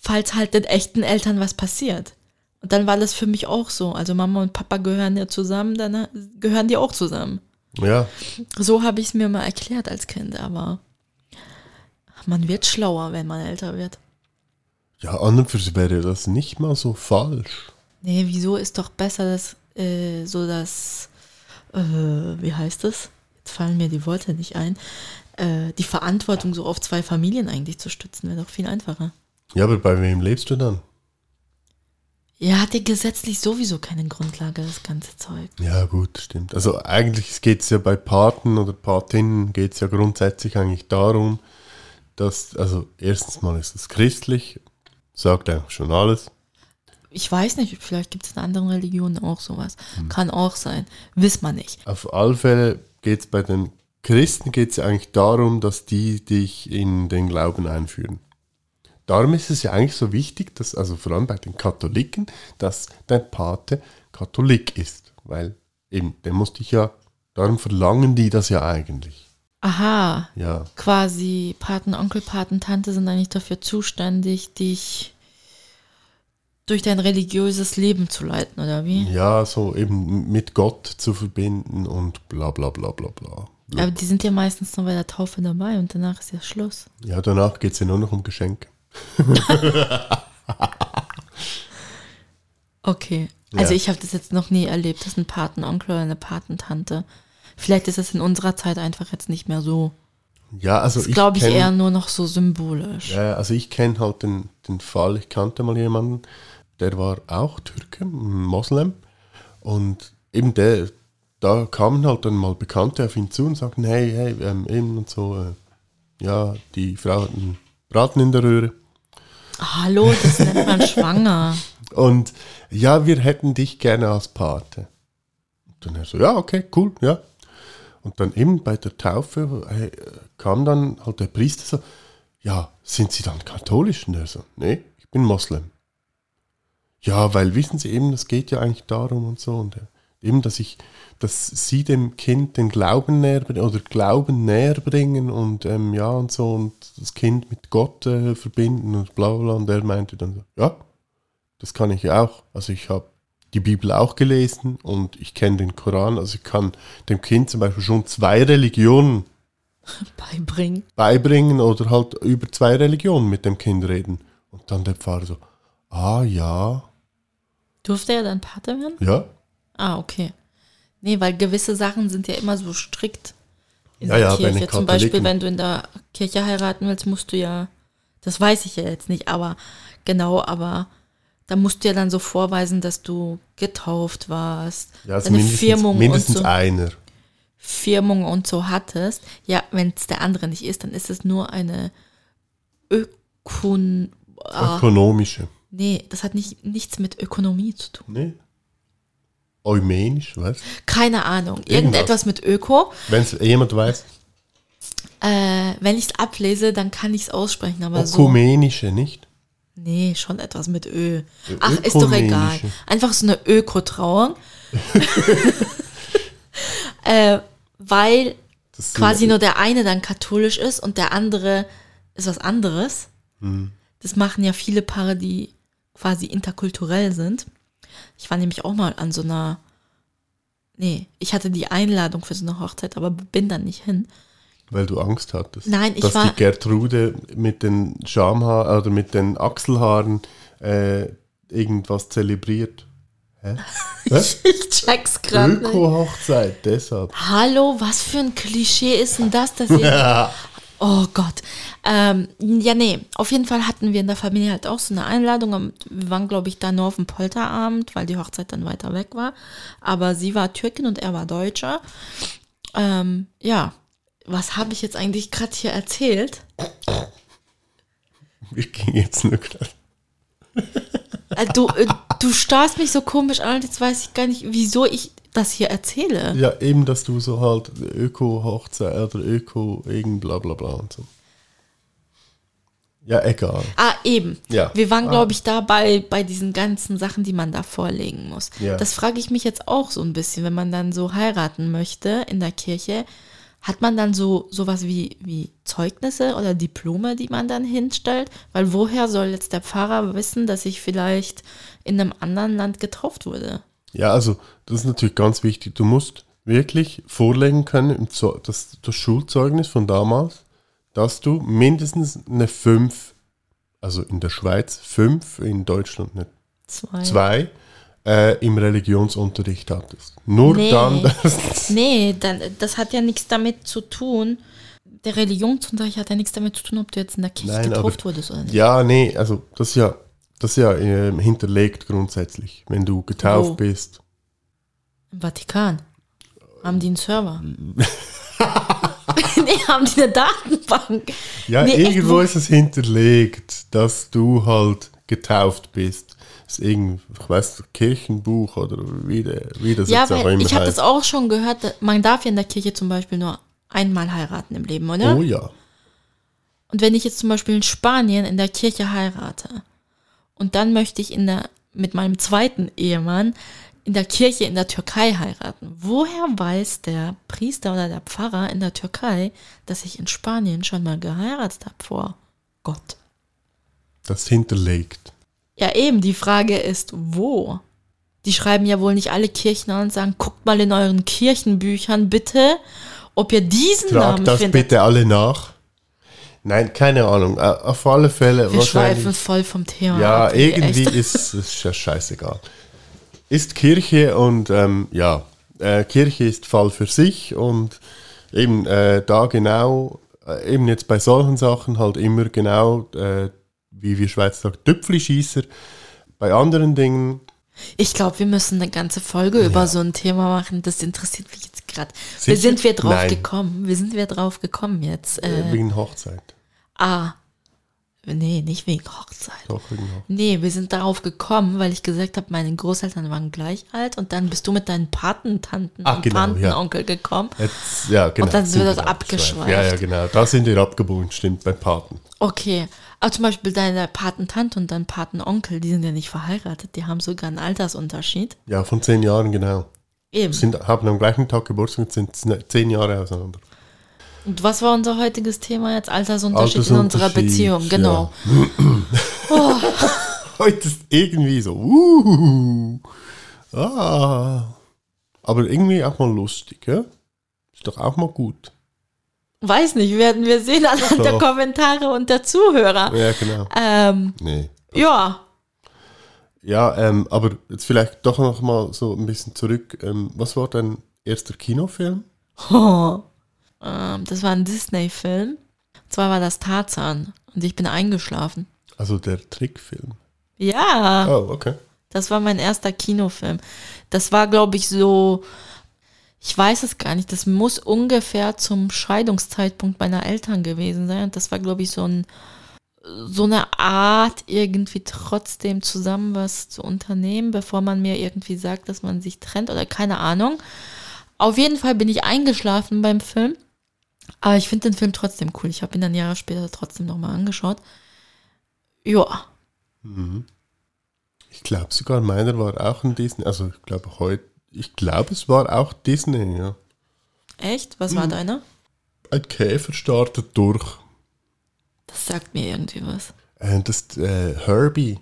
falls halt den echten Eltern was passiert. Und dann war das für mich auch so. Also Mama und Papa gehören ja zusammen, dann äh, gehören die auch zusammen. Ja, So habe ich es mir mal erklärt als Kind, aber man wird schlauer, wenn man älter wird. ja, an und für sich wäre das nicht mal so falsch. Nee, wieso ist doch besser, dass äh, so das, äh, wie heißt es? Jetzt fallen mir die Worte nicht ein. Äh, die Verantwortung so auf zwei Familien eigentlich zu stützen, wäre doch viel einfacher. Ja, aber bei wem lebst du dann? Ja, hat ja gesetzlich sowieso keine Grundlage, das ganze Zeug. Ja, gut, stimmt. Also eigentlich geht es ja bei Paten oder Patinnen geht es ja grundsätzlich eigentlich darum, dass, also erstens mal ist es christlich, sagt eigentlich schon alles. Ich weiß nicht, vielleicht gibt es in anderen Religionen auch sowas. Kann auch sein. Wiss man nicht. Auf alle Fälle geht es bei den Christen geht's ja eigentlich darum, dass die dich in den Glauben einführen. Darum ist es ja eigentlich so wichtig, dass, also vor allem bei den Katholiken, dass dein Pate Katholik ist. Weil eben, der muss dich ja, darum verlangen die das ja eigentlich. Aha, Ja. quasi Paten, Onkel, Paten, Tante sind eigentlich dafür zuständig, dich durch dein religiöses Leben zu leiten, oder wie? Ja, so eben mit Gott zu verbinden und bla bla bla bla bla. Aber die sind ja meistens nur bei der Taufe dabei und danach ist ja Schluss. Ja, danach geht es ja nur noch um Geschenke. [LAUGHS] Okay. Also Ja. ich habe das jetzt noch nie erlebt, dass ein Patenonkel oder eine Patentante. Vielleicht ist es in unserer Zeit einfach jetzt nicht mehr so. Ja, also Das glaube ich kenn- eher nur noch so symbolisch. Ja, also ich kenne halt den, den Fall, ich kannte mal jemanden, der war auch Türke, Moslem. Und eben der, da kamen halt dann mal Bekannte auf ihn zu und sagten, hey, hey, ähm, eben und so, äh, ja, die Frau hat einen Braten in der Röhre. Hallo, das nennt man [LAUGHS] schwanger. Und ja, wir hätten dich gerne als Pate. Und dann er so, ja, okay, cool, ja. Und dann eben bei der Taufe äh, kam dann halt der Priester so, ja, sind Sie dann katholisch? Und er so, nee, ich bin Moslem. Ja, weil wissen Sie eben, es geht ja eigentlich darum und so. Und eben, dass ich, dass Sie dem Kind den Glauben näher bringen oder Glauben näher bringen und ähm, ja und so und das Kind mit Gott äh, verbinden und bla bla. Und er meinte dann so, ja, das kann ich ja auch. Also ich habe die Bibel auch gelesen und ich kenne den Koran. Also ich kann dem Kind zum Beispiel schon zwei Religionen [LAUGHS] Beibringen. beibringen oder halt über zwei Religionen mit dem Kind reden. Und dann der Pfarrer so, ah ja, Durfte er dann Pate werden? ja. Ah, okay. Nee, weil gewisse Sachen sind ja immer so strikt in Ja, der ja, Kirche. Zum Beispiel, wenn du in der Kirche heiraten willst, musst du ja, das weiß ich ja jetzt nicht, aber genau, aber da musst du ja dann so vorweisen, dass du getauft warst, Ja, also mindestens, Firmung mindestens und so. einer. Firmung und so hattest, ja, wenn es der andere nicht ist, dann ist es nur eine Ökon. Ah, Ökonomische. nee, das hat nicht, nichts mit Ökonomie zu tun. Nee. Eumenisch, was? Keine Ahnung. Irgendwas. Irgendetwas mit Öko. Wenn es jemand weiß. Äh, wenn ich es ablese, dann kann ich es aussprechen, aber so. Ökumenische, nicht? Nee, schon etwas mit Ö. Ö- Ach, ist doch egal. ökumenische. Einfach so eine Öko-Trauung. [LAUGHS] äh, weil Das sind- quasi nur der eine dann katholisch ist und der andere ist was anderes. Hm. Das machen ja viele Paare, die quasi interkulturell sind. Ich war nämlich auch mal an so einer, nee, ich hatte die Einladung für so eine Hochzeit, aber bin dann nicht hin. Weil du Angst hattest. Nein, ich dass war- die Gertrude mit den Schamhaaren oder mit den Achselhaaren äh, irgendwas zelebriert. Hä? [LAUGHS] Hä? Ich check's gerade. Öko-Hochzeit, deshalb. Hallo, was für ein Klischee ist denn das, dass ihr. [LAUGHS] Oh Gott. Ähm, ja, nee. Auf jeden Fall hatten wir in der Familie halt auch so eine Einladung. Und Wir waren, glaube ich, da nur auf dem Polterabend, weil die Hochzeit dann weiter weg war. Aber sie war Türkin und er war Deutscher. Ähm, ja. Was habe ich jetzt eigentlich gerade hier erzählt? [LAUGHS] Wir gingen jetzt nur gerade. Äh, du, äh, du starrst mich so komisch an und jetzt weiß ich gar nicht, wieso ich das hier erzähle. Ja, eben, dass du so halt Öko-Hochzeit oder Öko irgend bla bla bla und so. Ja, egal. Ah, eben. Ja. Wir waren, Ah. glaube ich, da bei, bei diesen ganzen Sachen, die man da vorlegen muss. Ja. Das frage ich mich jetzt auch so ein bisschen, wenn man dann so heiraten möchte in der Kirche. Hat man dann so sowas wie, wie Zeugnisse oder Diplome, die man dann hinstellt? Weil woher soll jetzt der Pfarrer wissen, dass ich vielleicht in einem anderen Land getauft wurde? Ja, also das ist natürlich ganz wichtig. Du musst wirklich vorlegen können, das, das Schulzeugnis von damals, dass du mindestens eine 5, also in der Schweiz 5, in Deutschland eine Zwei. 2, äh, im Religionsunterricht hattest. Nur Nee. dann, das, [LAUGHS] Nee, dann, das hat ja nichts damit zu tun. Der Religionsunterricht hat ja nichts damit zu tun, ob du jetzt in der Kirche Nein, aber- getauft wurdest oder nicht. ja, nee, also das ist ja, das ist ja ähm, hinterlegt grundsätzlich, wenn du getauft Wo? bist. Im Vatikan. Haben die einen Server? [LAUGHS] [LAUGHS] nee, haben die eine Datenbank? Ja, Nee, echt, irgendwo wo- ist es hinterlegt, dass du halt getauft bist. Das ist irgend, ich weiß, Kirchenbuch oder wie, der, wie das Ja, jetzt auch immer ich habe das auch schon gehört. Man darf ja in der Kirche zum Beispiel nur einmal heiraten im Leben, oder? Oh ja. Und wenn ich jetzt zum Beispiel in Spanien in der Kirche heirate und dann möchte ich in der, mit meinem zweiten Ehemann in der Kirche in der Türkei heiraten, woher weiß der Priester oder der Pfarrer in der Türkei, dass ich in Spanien schon mal geheiratet habe vor Gott? Das hinterlegt. Ja, eben, die Frage ist, wo? Die schreiben ja wohl nicht alle Kirchen an und sagen, guckt mal in euren Kirchenbüchern bitte, ob ihr diesen Namen Trag das findet. bitte alle nach. Nein, keine Ahnung. Äh, Auf alle Fälle Wir schweifen voll vom Thema. Ja, ab, wie irgendwie echt. ist es ja scheißegal. Ist Kirche und ähm, ja, äh, Kirche ist Fall für sich und eben äh, da genau, äh, eben jetzt bei solchen Sachen halt immer genau, äh, wie wir Schweizer sagen, Tüpfelschießer. Bei anderen Dingen, Ich glaube, wir müssen eine ganze Folge über so ein Thema machen. Das interessiert mich jetzt gerade. Wie sind wir drauf Nein. gekommen? Wie sind wir drauf gekommen jetzt? äh, Äh, wegen Hochzeit. ah, nee, nicht wegen Hochzeit. Doch, wegen Hochzeit. Nee, wir sind darauf gekommen, weil ich gesagt habe, meine Großeltern waren gleich alt und dann bist du mit deinen Patentanten Ah, und genau, ja. Patenonkel gekommen. Jetzt, ja, genau. dann sind wir wir das abgeschweift. Ja, ja, genau. Da sind wir abgebogen, stimmt, beim Paten. Okay, aber zum Beispiel deine Patentante und dein Patenonkel, die sind ja nicht verheiratet, die haben sogar einen Altersunterschied. Ja, von zehn Jahren, genau. Eben. Sind, haben am gleichen Tag Geburtstag und sind zehn Jahre auseinander. Und was war unser heutiges Thema jetzt? Altersunterschied, in unserer Altersunterschied, Beziehung, genau. [LAUGHS] Heute ist irgendwie so, uh, ah. Aber irgendwie auch mal lustig, ja? Ist doch auch mal gut. Weiß nicht, werden wir sehen anhand der Doch. Kommentare und der Zuhörer. Ja, genau. Ähm, Nee. ja, Ja, ähm, aber jetzt vielleicht doch noch mal so ein bisschen zurück. Ähm, was war dein erster Kinofilm? [LAUGHS] ähm, das war ein Disney-Film. Und zwar war das Tarzan und ich bin eingeschlafen. Also der Trickfilm. Ja, Oh, okay. das war mein erster Kinofilm. Das war, glaube ich, so, ich weiß es gar nicht, das muss ungefähr zum Scheidungszeitpunkt meiner Eltern gewesen sein. Und das war, glaube ich, so ein so eine Art, irgendwie trotzdem zusammen was zu unternehmen, bevor man mir irgendwie sagt, dass man sich trennt oder keine Ahnung. Auf jeden Fall bin ich eingeschlafen beim Film. Aber ich finde den Film trotzdem cool. Ich habe ihn dann Jahre später trotzdem nochmal angeschaut. Ja, Ich glaube sogar meiner war auch ein Disney. Also ich glaube heute, ich glaube es war auch Disney, ja. echt? Was war deiner? Ein Käfer startet durch. Das sagt mir irgendwie was. Äh, das äh, Herbie,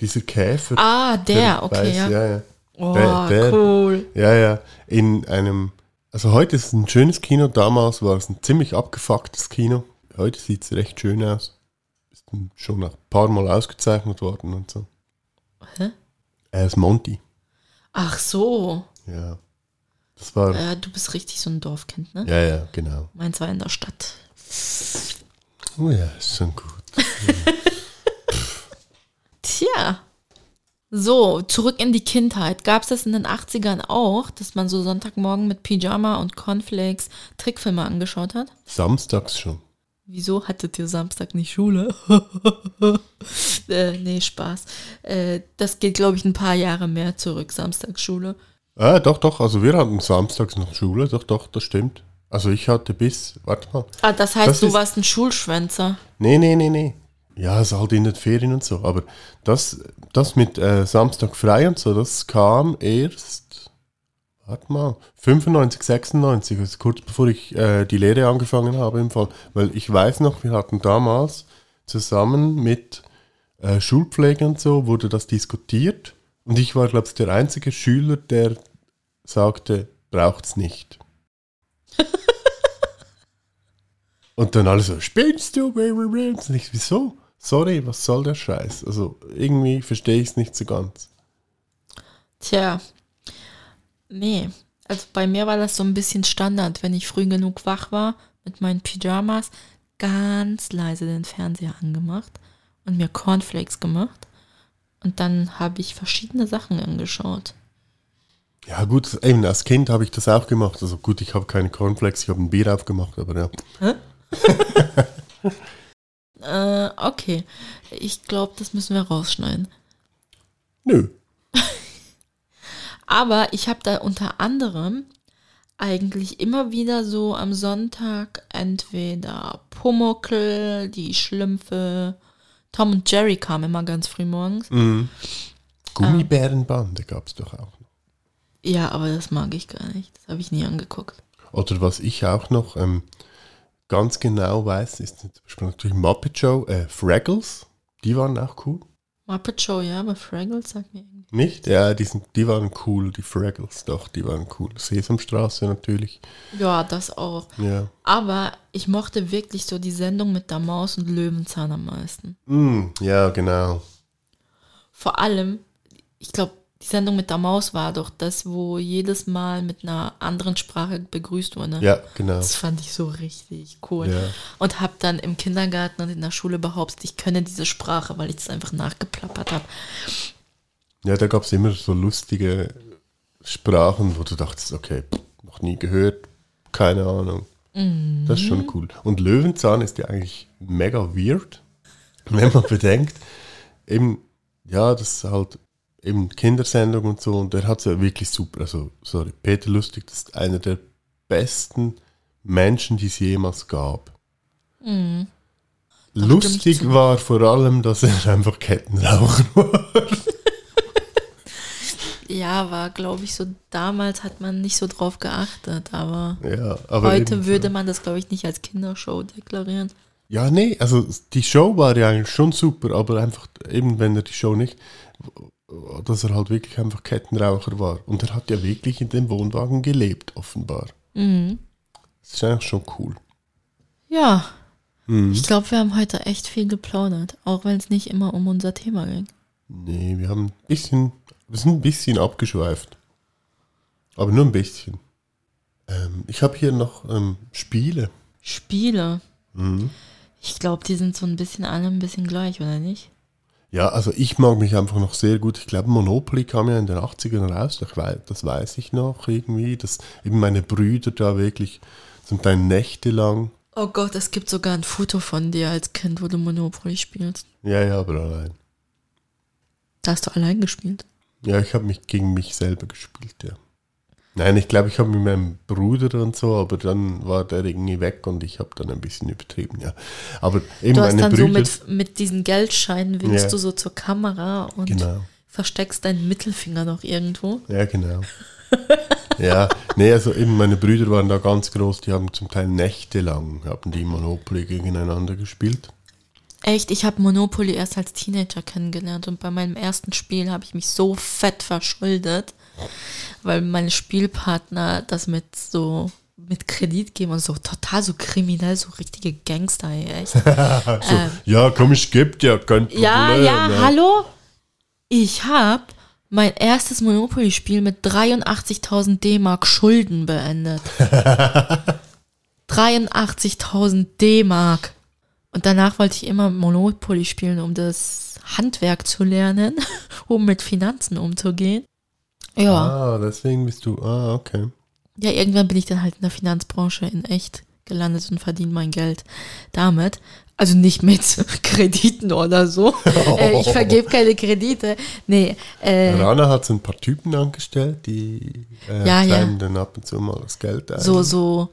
dieser Käfer. Ah, der, okay, weiß, ja. ja, ja. Oh, Der- der- cool. Ja, ja. In einem, also heute ist es ein schönes Kino, damals war es ein ziemlich abgefucktes Kino. Heute sieht es recht schön aus. Ist schon ein paar Mal ausgezeichnet worden und so. Hä? Er ist Monty. Ach so. Ja. Das war, Äh, du bist richtig so ein Dorfkind, ne? ja, ja, genau. Meins war in der Stadt. Oh ja, ist schon gut. [LAUGHS] Tja. So, zurück in die Kindheit. Gab es das in den 80ern auch, dass man so Sonntagmorgen mit Pyjama und Cornflakes Trickfilme angeschaut hat? Samstags schon. Wieso hattet ihr Samstag nicht Schule? [LAUGHS] äh, nee, Spaß. Äh, das geht, glaube ich, ein paar Jahre mehr zurück, Samstagsschule. Ah, doch, doch. Also wir hatten samstags noch Schule. Doch, doch, das stimmt. Also ich hatte bis, warte mal. Ah, das heißt, Das du warst ein Schulschwänzer. Nee, nee, nee, nee. Ja, es ist halt in den Ferien und so. Aber das, das mit äh, Samstag frei und so, das kam erst, warte mal, 95, 96, also kurz bevor ich äh, die Lehre angefangen habe im Fall. Weil ich weiß noch, wir hatten damals zusammen mit äh, Schulpflege und so, wurde das diskutiert. Und ich war, glaube ich, der einzige Schüler, der sagte, braucht es nicht. [LAUGHS] Und dann alle so, spinnst du? Und ich, wieso? Sorry, was soll der Scheiß? Also irgendwie verstehe ich es nicht so ganz. Tja, nee. Also bei mir war das so ein bisschen Standard, wenn ich früh genug wach war mit meinen Pyjamas, ganz leise den Fernseher angemacht und mir Cornflakes gemacht. Und dann habe ich verschiedene Sachen angeschaut. Ja, gut, eben als Kind habe ich das auch gemacht. Also gut, ich habe keine Cornflakes, ich habe ein Bier aufgemacht, aber ja. [LAUGHS] Äh, okay. Ich glaube, das müssen wir rausschneiden. Nö. [LAUGHS] Aber ich habe da unter anderem eigentlich immer wieder so am Sonntag entweder Pumuckel, die Schlümpfe, Tom und Jerry kamen immer ganz früh morgens. Mhm. Gummibärenbande gab es doch auch noch. Ja, aber das mag ich gar nicht. Das habe ich nie angeguckt. Oder was ich auch noch ähm, ganz genau weiß, ist zum Beispiel natürlich Muppet Show, äh, Fraggles, die waren auch cool. Muppet Show, ja, aber Fraggles sagt mir irgendwie. Nicht? Ja, die, sind, die waren cool, die Fraggles, doch, die waren cool. Sesamstraße natürlich. Ja, das auch. Ja. Aber ich mochte wirklich so die Sendung mit der Maus und Löwenzahn am meisten. Mm, ja, genau. Vor allem, ich glaube, die Sendung mit der Maus war doch das, wo jedes Mal mit einer anderen Sprache begrüßt wurde. Ja, genau. Das fand ich so richtig cool. Ja. Und habe dann im Kindergarten und in der Schule behauptet, ich könne diese Sprache, weil ich das einfach nachgeplappert habe. Ja, da gab es immer so lustige Sprachen, wo du dachtest, okay, noch nie gehört, keine Ahnung. Das ist schon cool. Und Löwenzahn ist ja eigentlich mega weird, wenn man [LAUGHS] bedenkt, eben, ja, das ist halt eben Kindersendung und so, und der hat es ja wirklich super. Also, sorry, Peter Lustig, das ist einer der besten Menschen, die es jemals gab. Lustig zu. war vor allem, dass er einfach Kettenraucher war. [LAUGHS] Ja, war, glaube ich, so damals hat man nicht so drauf geachtet, aber, Ja, aber heute würde man das, glaube ich, nicht als Kindershow deklarieren. Ja, nee, also die Show war ja eigentlich schon super, aber einfach eben, wenn er die Show nicht, dass er halt wirklich einfach Kettenraucher war. Und er hat ja wirklich in dem Wohnwagen gelebt, offenbar. Mhm. Das ist eigentlich schon cool. Ja, Mhm. ich glaube, wir haben heute echt viel geplaudert, auch wenn es nicht immer um unser Thema ging. Nee, wir haben ein bisschen, wir sind ein bisschen abgeschweift. Aber nur ein bisschen. Ähm, ich habe hier noch ähm, Spiele. Spiele. Mhm. Ich glaube, die sind so ein bisschen alle ein bisschen gleich, oder nicht? Ja, also ich mag mich einfach noch sehr gut. Ich glaube, Monopoly kam ja in den 80ern raus. Das weiß ich noch irgendwie, dass eben meine Brüder da wirklich zum Teil nächtelang. Oh Gott, es gibt sogar ein Foto von dir als Kind, wo du Monopoly spielst. Ja, ja, aber allein. Da hast du allein gespielt. Ja, ich habe mich gegen mich selber gespielt, ja. Nein, ich glaube, ich habe mit meinem Bruder und so, aber dann war der irgendwie weg und ich habe dann ein bisschen übertrieben, ja. Aber eben Du hast meine dann Brüder. so mit, mit diesen Geldscheinen winkst Ja. du so zur Kamera und Genau. versteckst deinen Mittelfinger noch irgendwo. Ja, genau. [LAUGHS] ja, nee, also eben meine Brüder waren da ganz groß, die haben zum Teil nächtelang, haben die Monopoly gegeneinander gespielt. Echt, ich habe Monopoly erst als Teenager kennengelernt und bei meinem ersten Spiel habe ich mich so fett verschuldet, weil meine Spielpartner das mit so mit Kredit geben und so total so kriminell, so richtige Gangster, ey, echt. [LAUGHS] So, ja, komm, ich geb dir, kein Problem. Ähm. Ja, ja, ne? hallo? Ich habe mein erstes Monopoly-Spiel mit 83.000 D-Mark Schulden beendet. [LAUGHS] 83.000 D-Mark. Und danach wollte ich immer Monopoly spielen, um das Handwerk zu lernen, [LAUGHS] um mit Finanzen umzugehen. Ja, Ah, deswegen bist du, ah, okay. ja, irgendwann bin ich dann halt in der Finanzbranche in echt gelandet und verdiene mein Geld damit. Also nicht mit [LAUGHS] Krediten oder so. [LAUGHS] äh, ich vergebe keine Kredite. Nee, äh, Rana hat so ein paar Typen angestellt, die äh, Ja, ja. dann ab und zu mal das Geld ein. so, so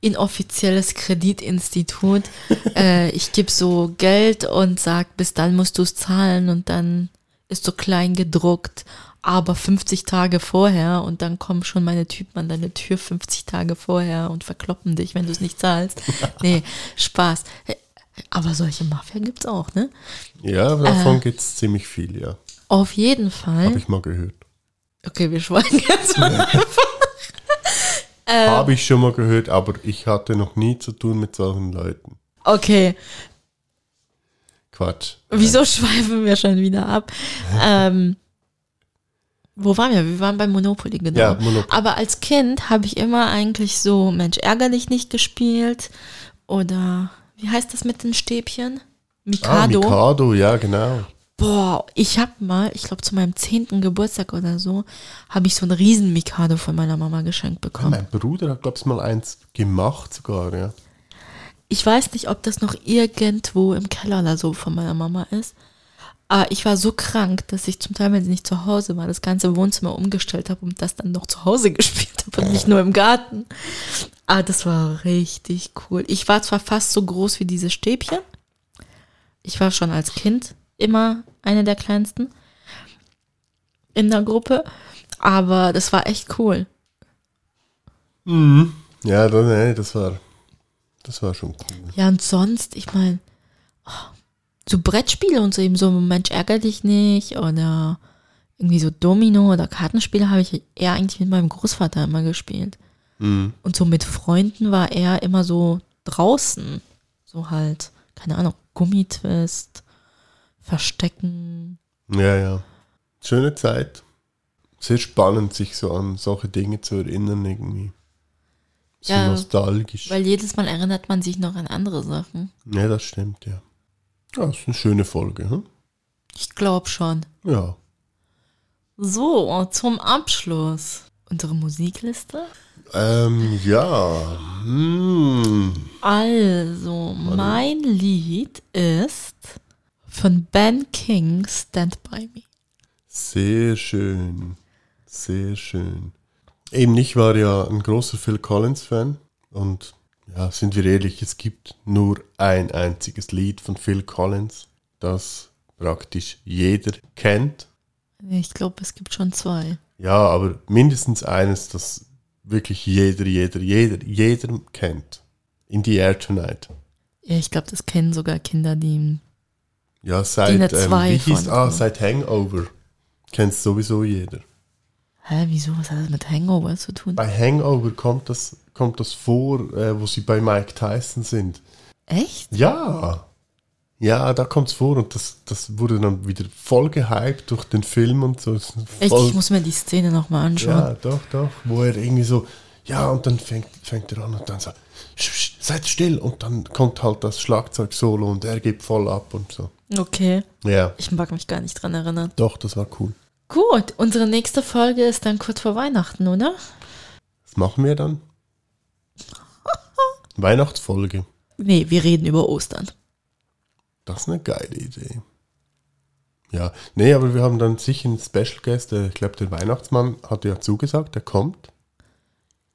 inoffizielles Kreditinstitut. [LAUGHS] äh, ich gebe so Geld und sag, bis dann musst du es zahlen und dann ist so klein gedruckt, aber 50 Tage vorher und dann kommen schon meine Typen an deine Tür 50 Tage vorher und verkloppen dich, wenn du es nicht zahlst. [LAUGHS] Nee, Spaß. Aber solche Mafia gibt's auch, ne? Ja, davon Äh. gibt's ziemlich viel, ja. Auf jeden Fall. Habe ich mal gehört. Okay, wir schweigen jetzt mal einfach. [LAUGHS] Ähm. Habe ich schon mal gehört, aber ich hatte noch nie zu tun mit solchen Leuten. Okay, Quatsch. wieso schweifen wir schon wieder ab? [LAUGHS] ähm, wo waren wir? Wir waren bei Monopoly, genau. Ja, Monopoly. Aber als Kind habe ich immer eigentlich so Mensch ärgerlich nicht gespielt oder wie heißt das mit den Stäbchen? Ah, Mikado. Mikado, ja, genau. Boah, ich habe mal, ich glaube zu meinem zehnten Geburtstag oder so, habe ich so ein riesen Mikado von meiner Mama geschenkt bekommen. Mein Bruder hat, glaube ich, mal eins gemacht sogar, ja. Ich weiß nicht, ob das noch irgendwo im Keller oder so von meiner Mama ist. Aber ich war so krank, dass ich zum Teil, wenn sie nicht zu Hause war, das ganze Wohnzimmer umgestellt habe und das dann noch zu Hause [LAUGHS] gespielt habe und nicht nur im Garten. Ah, das war richtig cool. Ich war zwar fast so groß wie diese Stäbchen. Ich war schon als Kind immer eine der kleinsten in der Gruppe. Aber das war echt cool. Ja, das, das war, das war schon cool. Ja, und sonst, ich meine, so Brettspiele und so eben so, Mensch, ärger dich nicht oder irgendwie so Domino oder Kartenspiele habe ich eher eigentlich mit meinem Großvater immer gespielt. Mhm. Und so mit Freunden war er immer so draußen. So halt, keine Ahnung, Gummitwist, Verstecken. Ja, ja. Schöne Zeit. Sehr spannend, sich so an solche Dinge zu erinnern, irgendwie. So Ja, nostalgisch. Weil jedes Mal erinnert man sich noch an andere Sachen. ja, das stimmt, ja. Ja, das ist eine schöne Folge, hm? Ich glaube schon. Ja. So, zum Abschluss. Unsere Musikliste? Ähm, ja. Hm. Also, mein Lied ist von Ben King, Stand By Me. Sehr schön. Sehr schön. Eben, ich war ja ein großer Phil Collins-Fan und ja, sind wir ehrlich, es gibt nur ein einziges Lied von Phil Collins, das praktisch jeder kennt. Ich glaube, es gibt schon zwei. Ja, aber mindestens eines, das wirklich jeder, jeder, jeder, jeder kennt. In the Air Tonight. Ja, ich glaube, das kennen sogar Kinder, die. Ja, seit, eine ähm, zwei wie hieß, ah, seit Hangover. Kennt sowieso jeder. Hä, wieso? Was hat das mit Hangover zu tun? Bei Hangover kommt das, kommt das vor, äh, wo sie bei Mike Tyson sind. Echt? Ja. Ja, da kommt es vor und das, das wurde dann wieder voll gehypt durch den Film und so. Echt? Ich muss mir die Szene nochmal anschauen. ja, doch, doch. Wo er irgendwie so, ja, und dann fängt, fängt er an und dann so, "Sch, sch, seid still und dann kommt halt das Schlagzeug-Solo und er gibt voll ab und so. Okay. Ja, Ich mag mich gar nicht dran erinnern. doch, das war cool. Gut, unsere nächste Folge ist dann kurz vor Weihnachten, oder? Was machen wir dann? [LAUGHS] Weihnachtsfolge. Nee, wir reden über Ostern. Das ist eine geile Idee. Ja, nee, aber wir haben dann sicher einen Special Guest. Ich glaube, der Weihnachtsmann hat ja zugesagt, der kommt.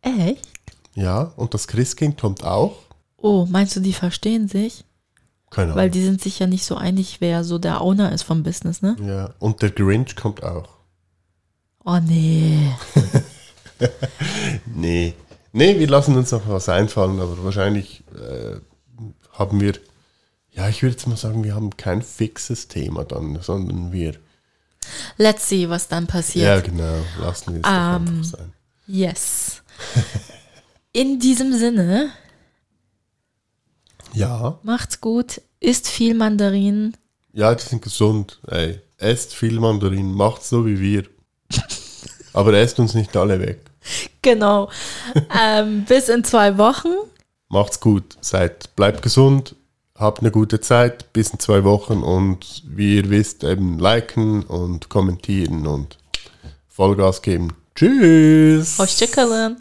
Echt? Ja, und das Christkind kommt auch. Oh, meinst du, die verstehen sich? Keine Ahnung. Weil die sind sich ja nicht so einig, wer so der Owner ist vom Business, ne? ja, und der Grinch kommt auch. Oh nee. [LAUGHS] Nee. Nee, wir lassen uns noch was einfallen, aber wahrscheinlich äh, haben wir, ja, ich würde jetzt mal sagen, wir haben kein fixes Thema dann, sondern wir, Let's see, was dann ja, passiert. genau, lassen wir es doch Ähm, einfach sein. Yes. In diesem Sinne, [LAUGHS] Ja, macht's gut, isst viel Mandarinen. Ja, die sind gesund, ey. Esst viel Mandarinen, macht so wie wir. [LAUGHS] Aber esst uns nicht alle weg. Genau. ähm, bis in zwei Wochen. Macht's gut, seid, bleibt gesund, habt eine gute Zeit, bis in zwei Wochen und wie ihr wisst, eben liken und kommentieren und Vollgas geben. Tschüss! Auf Stickerlern!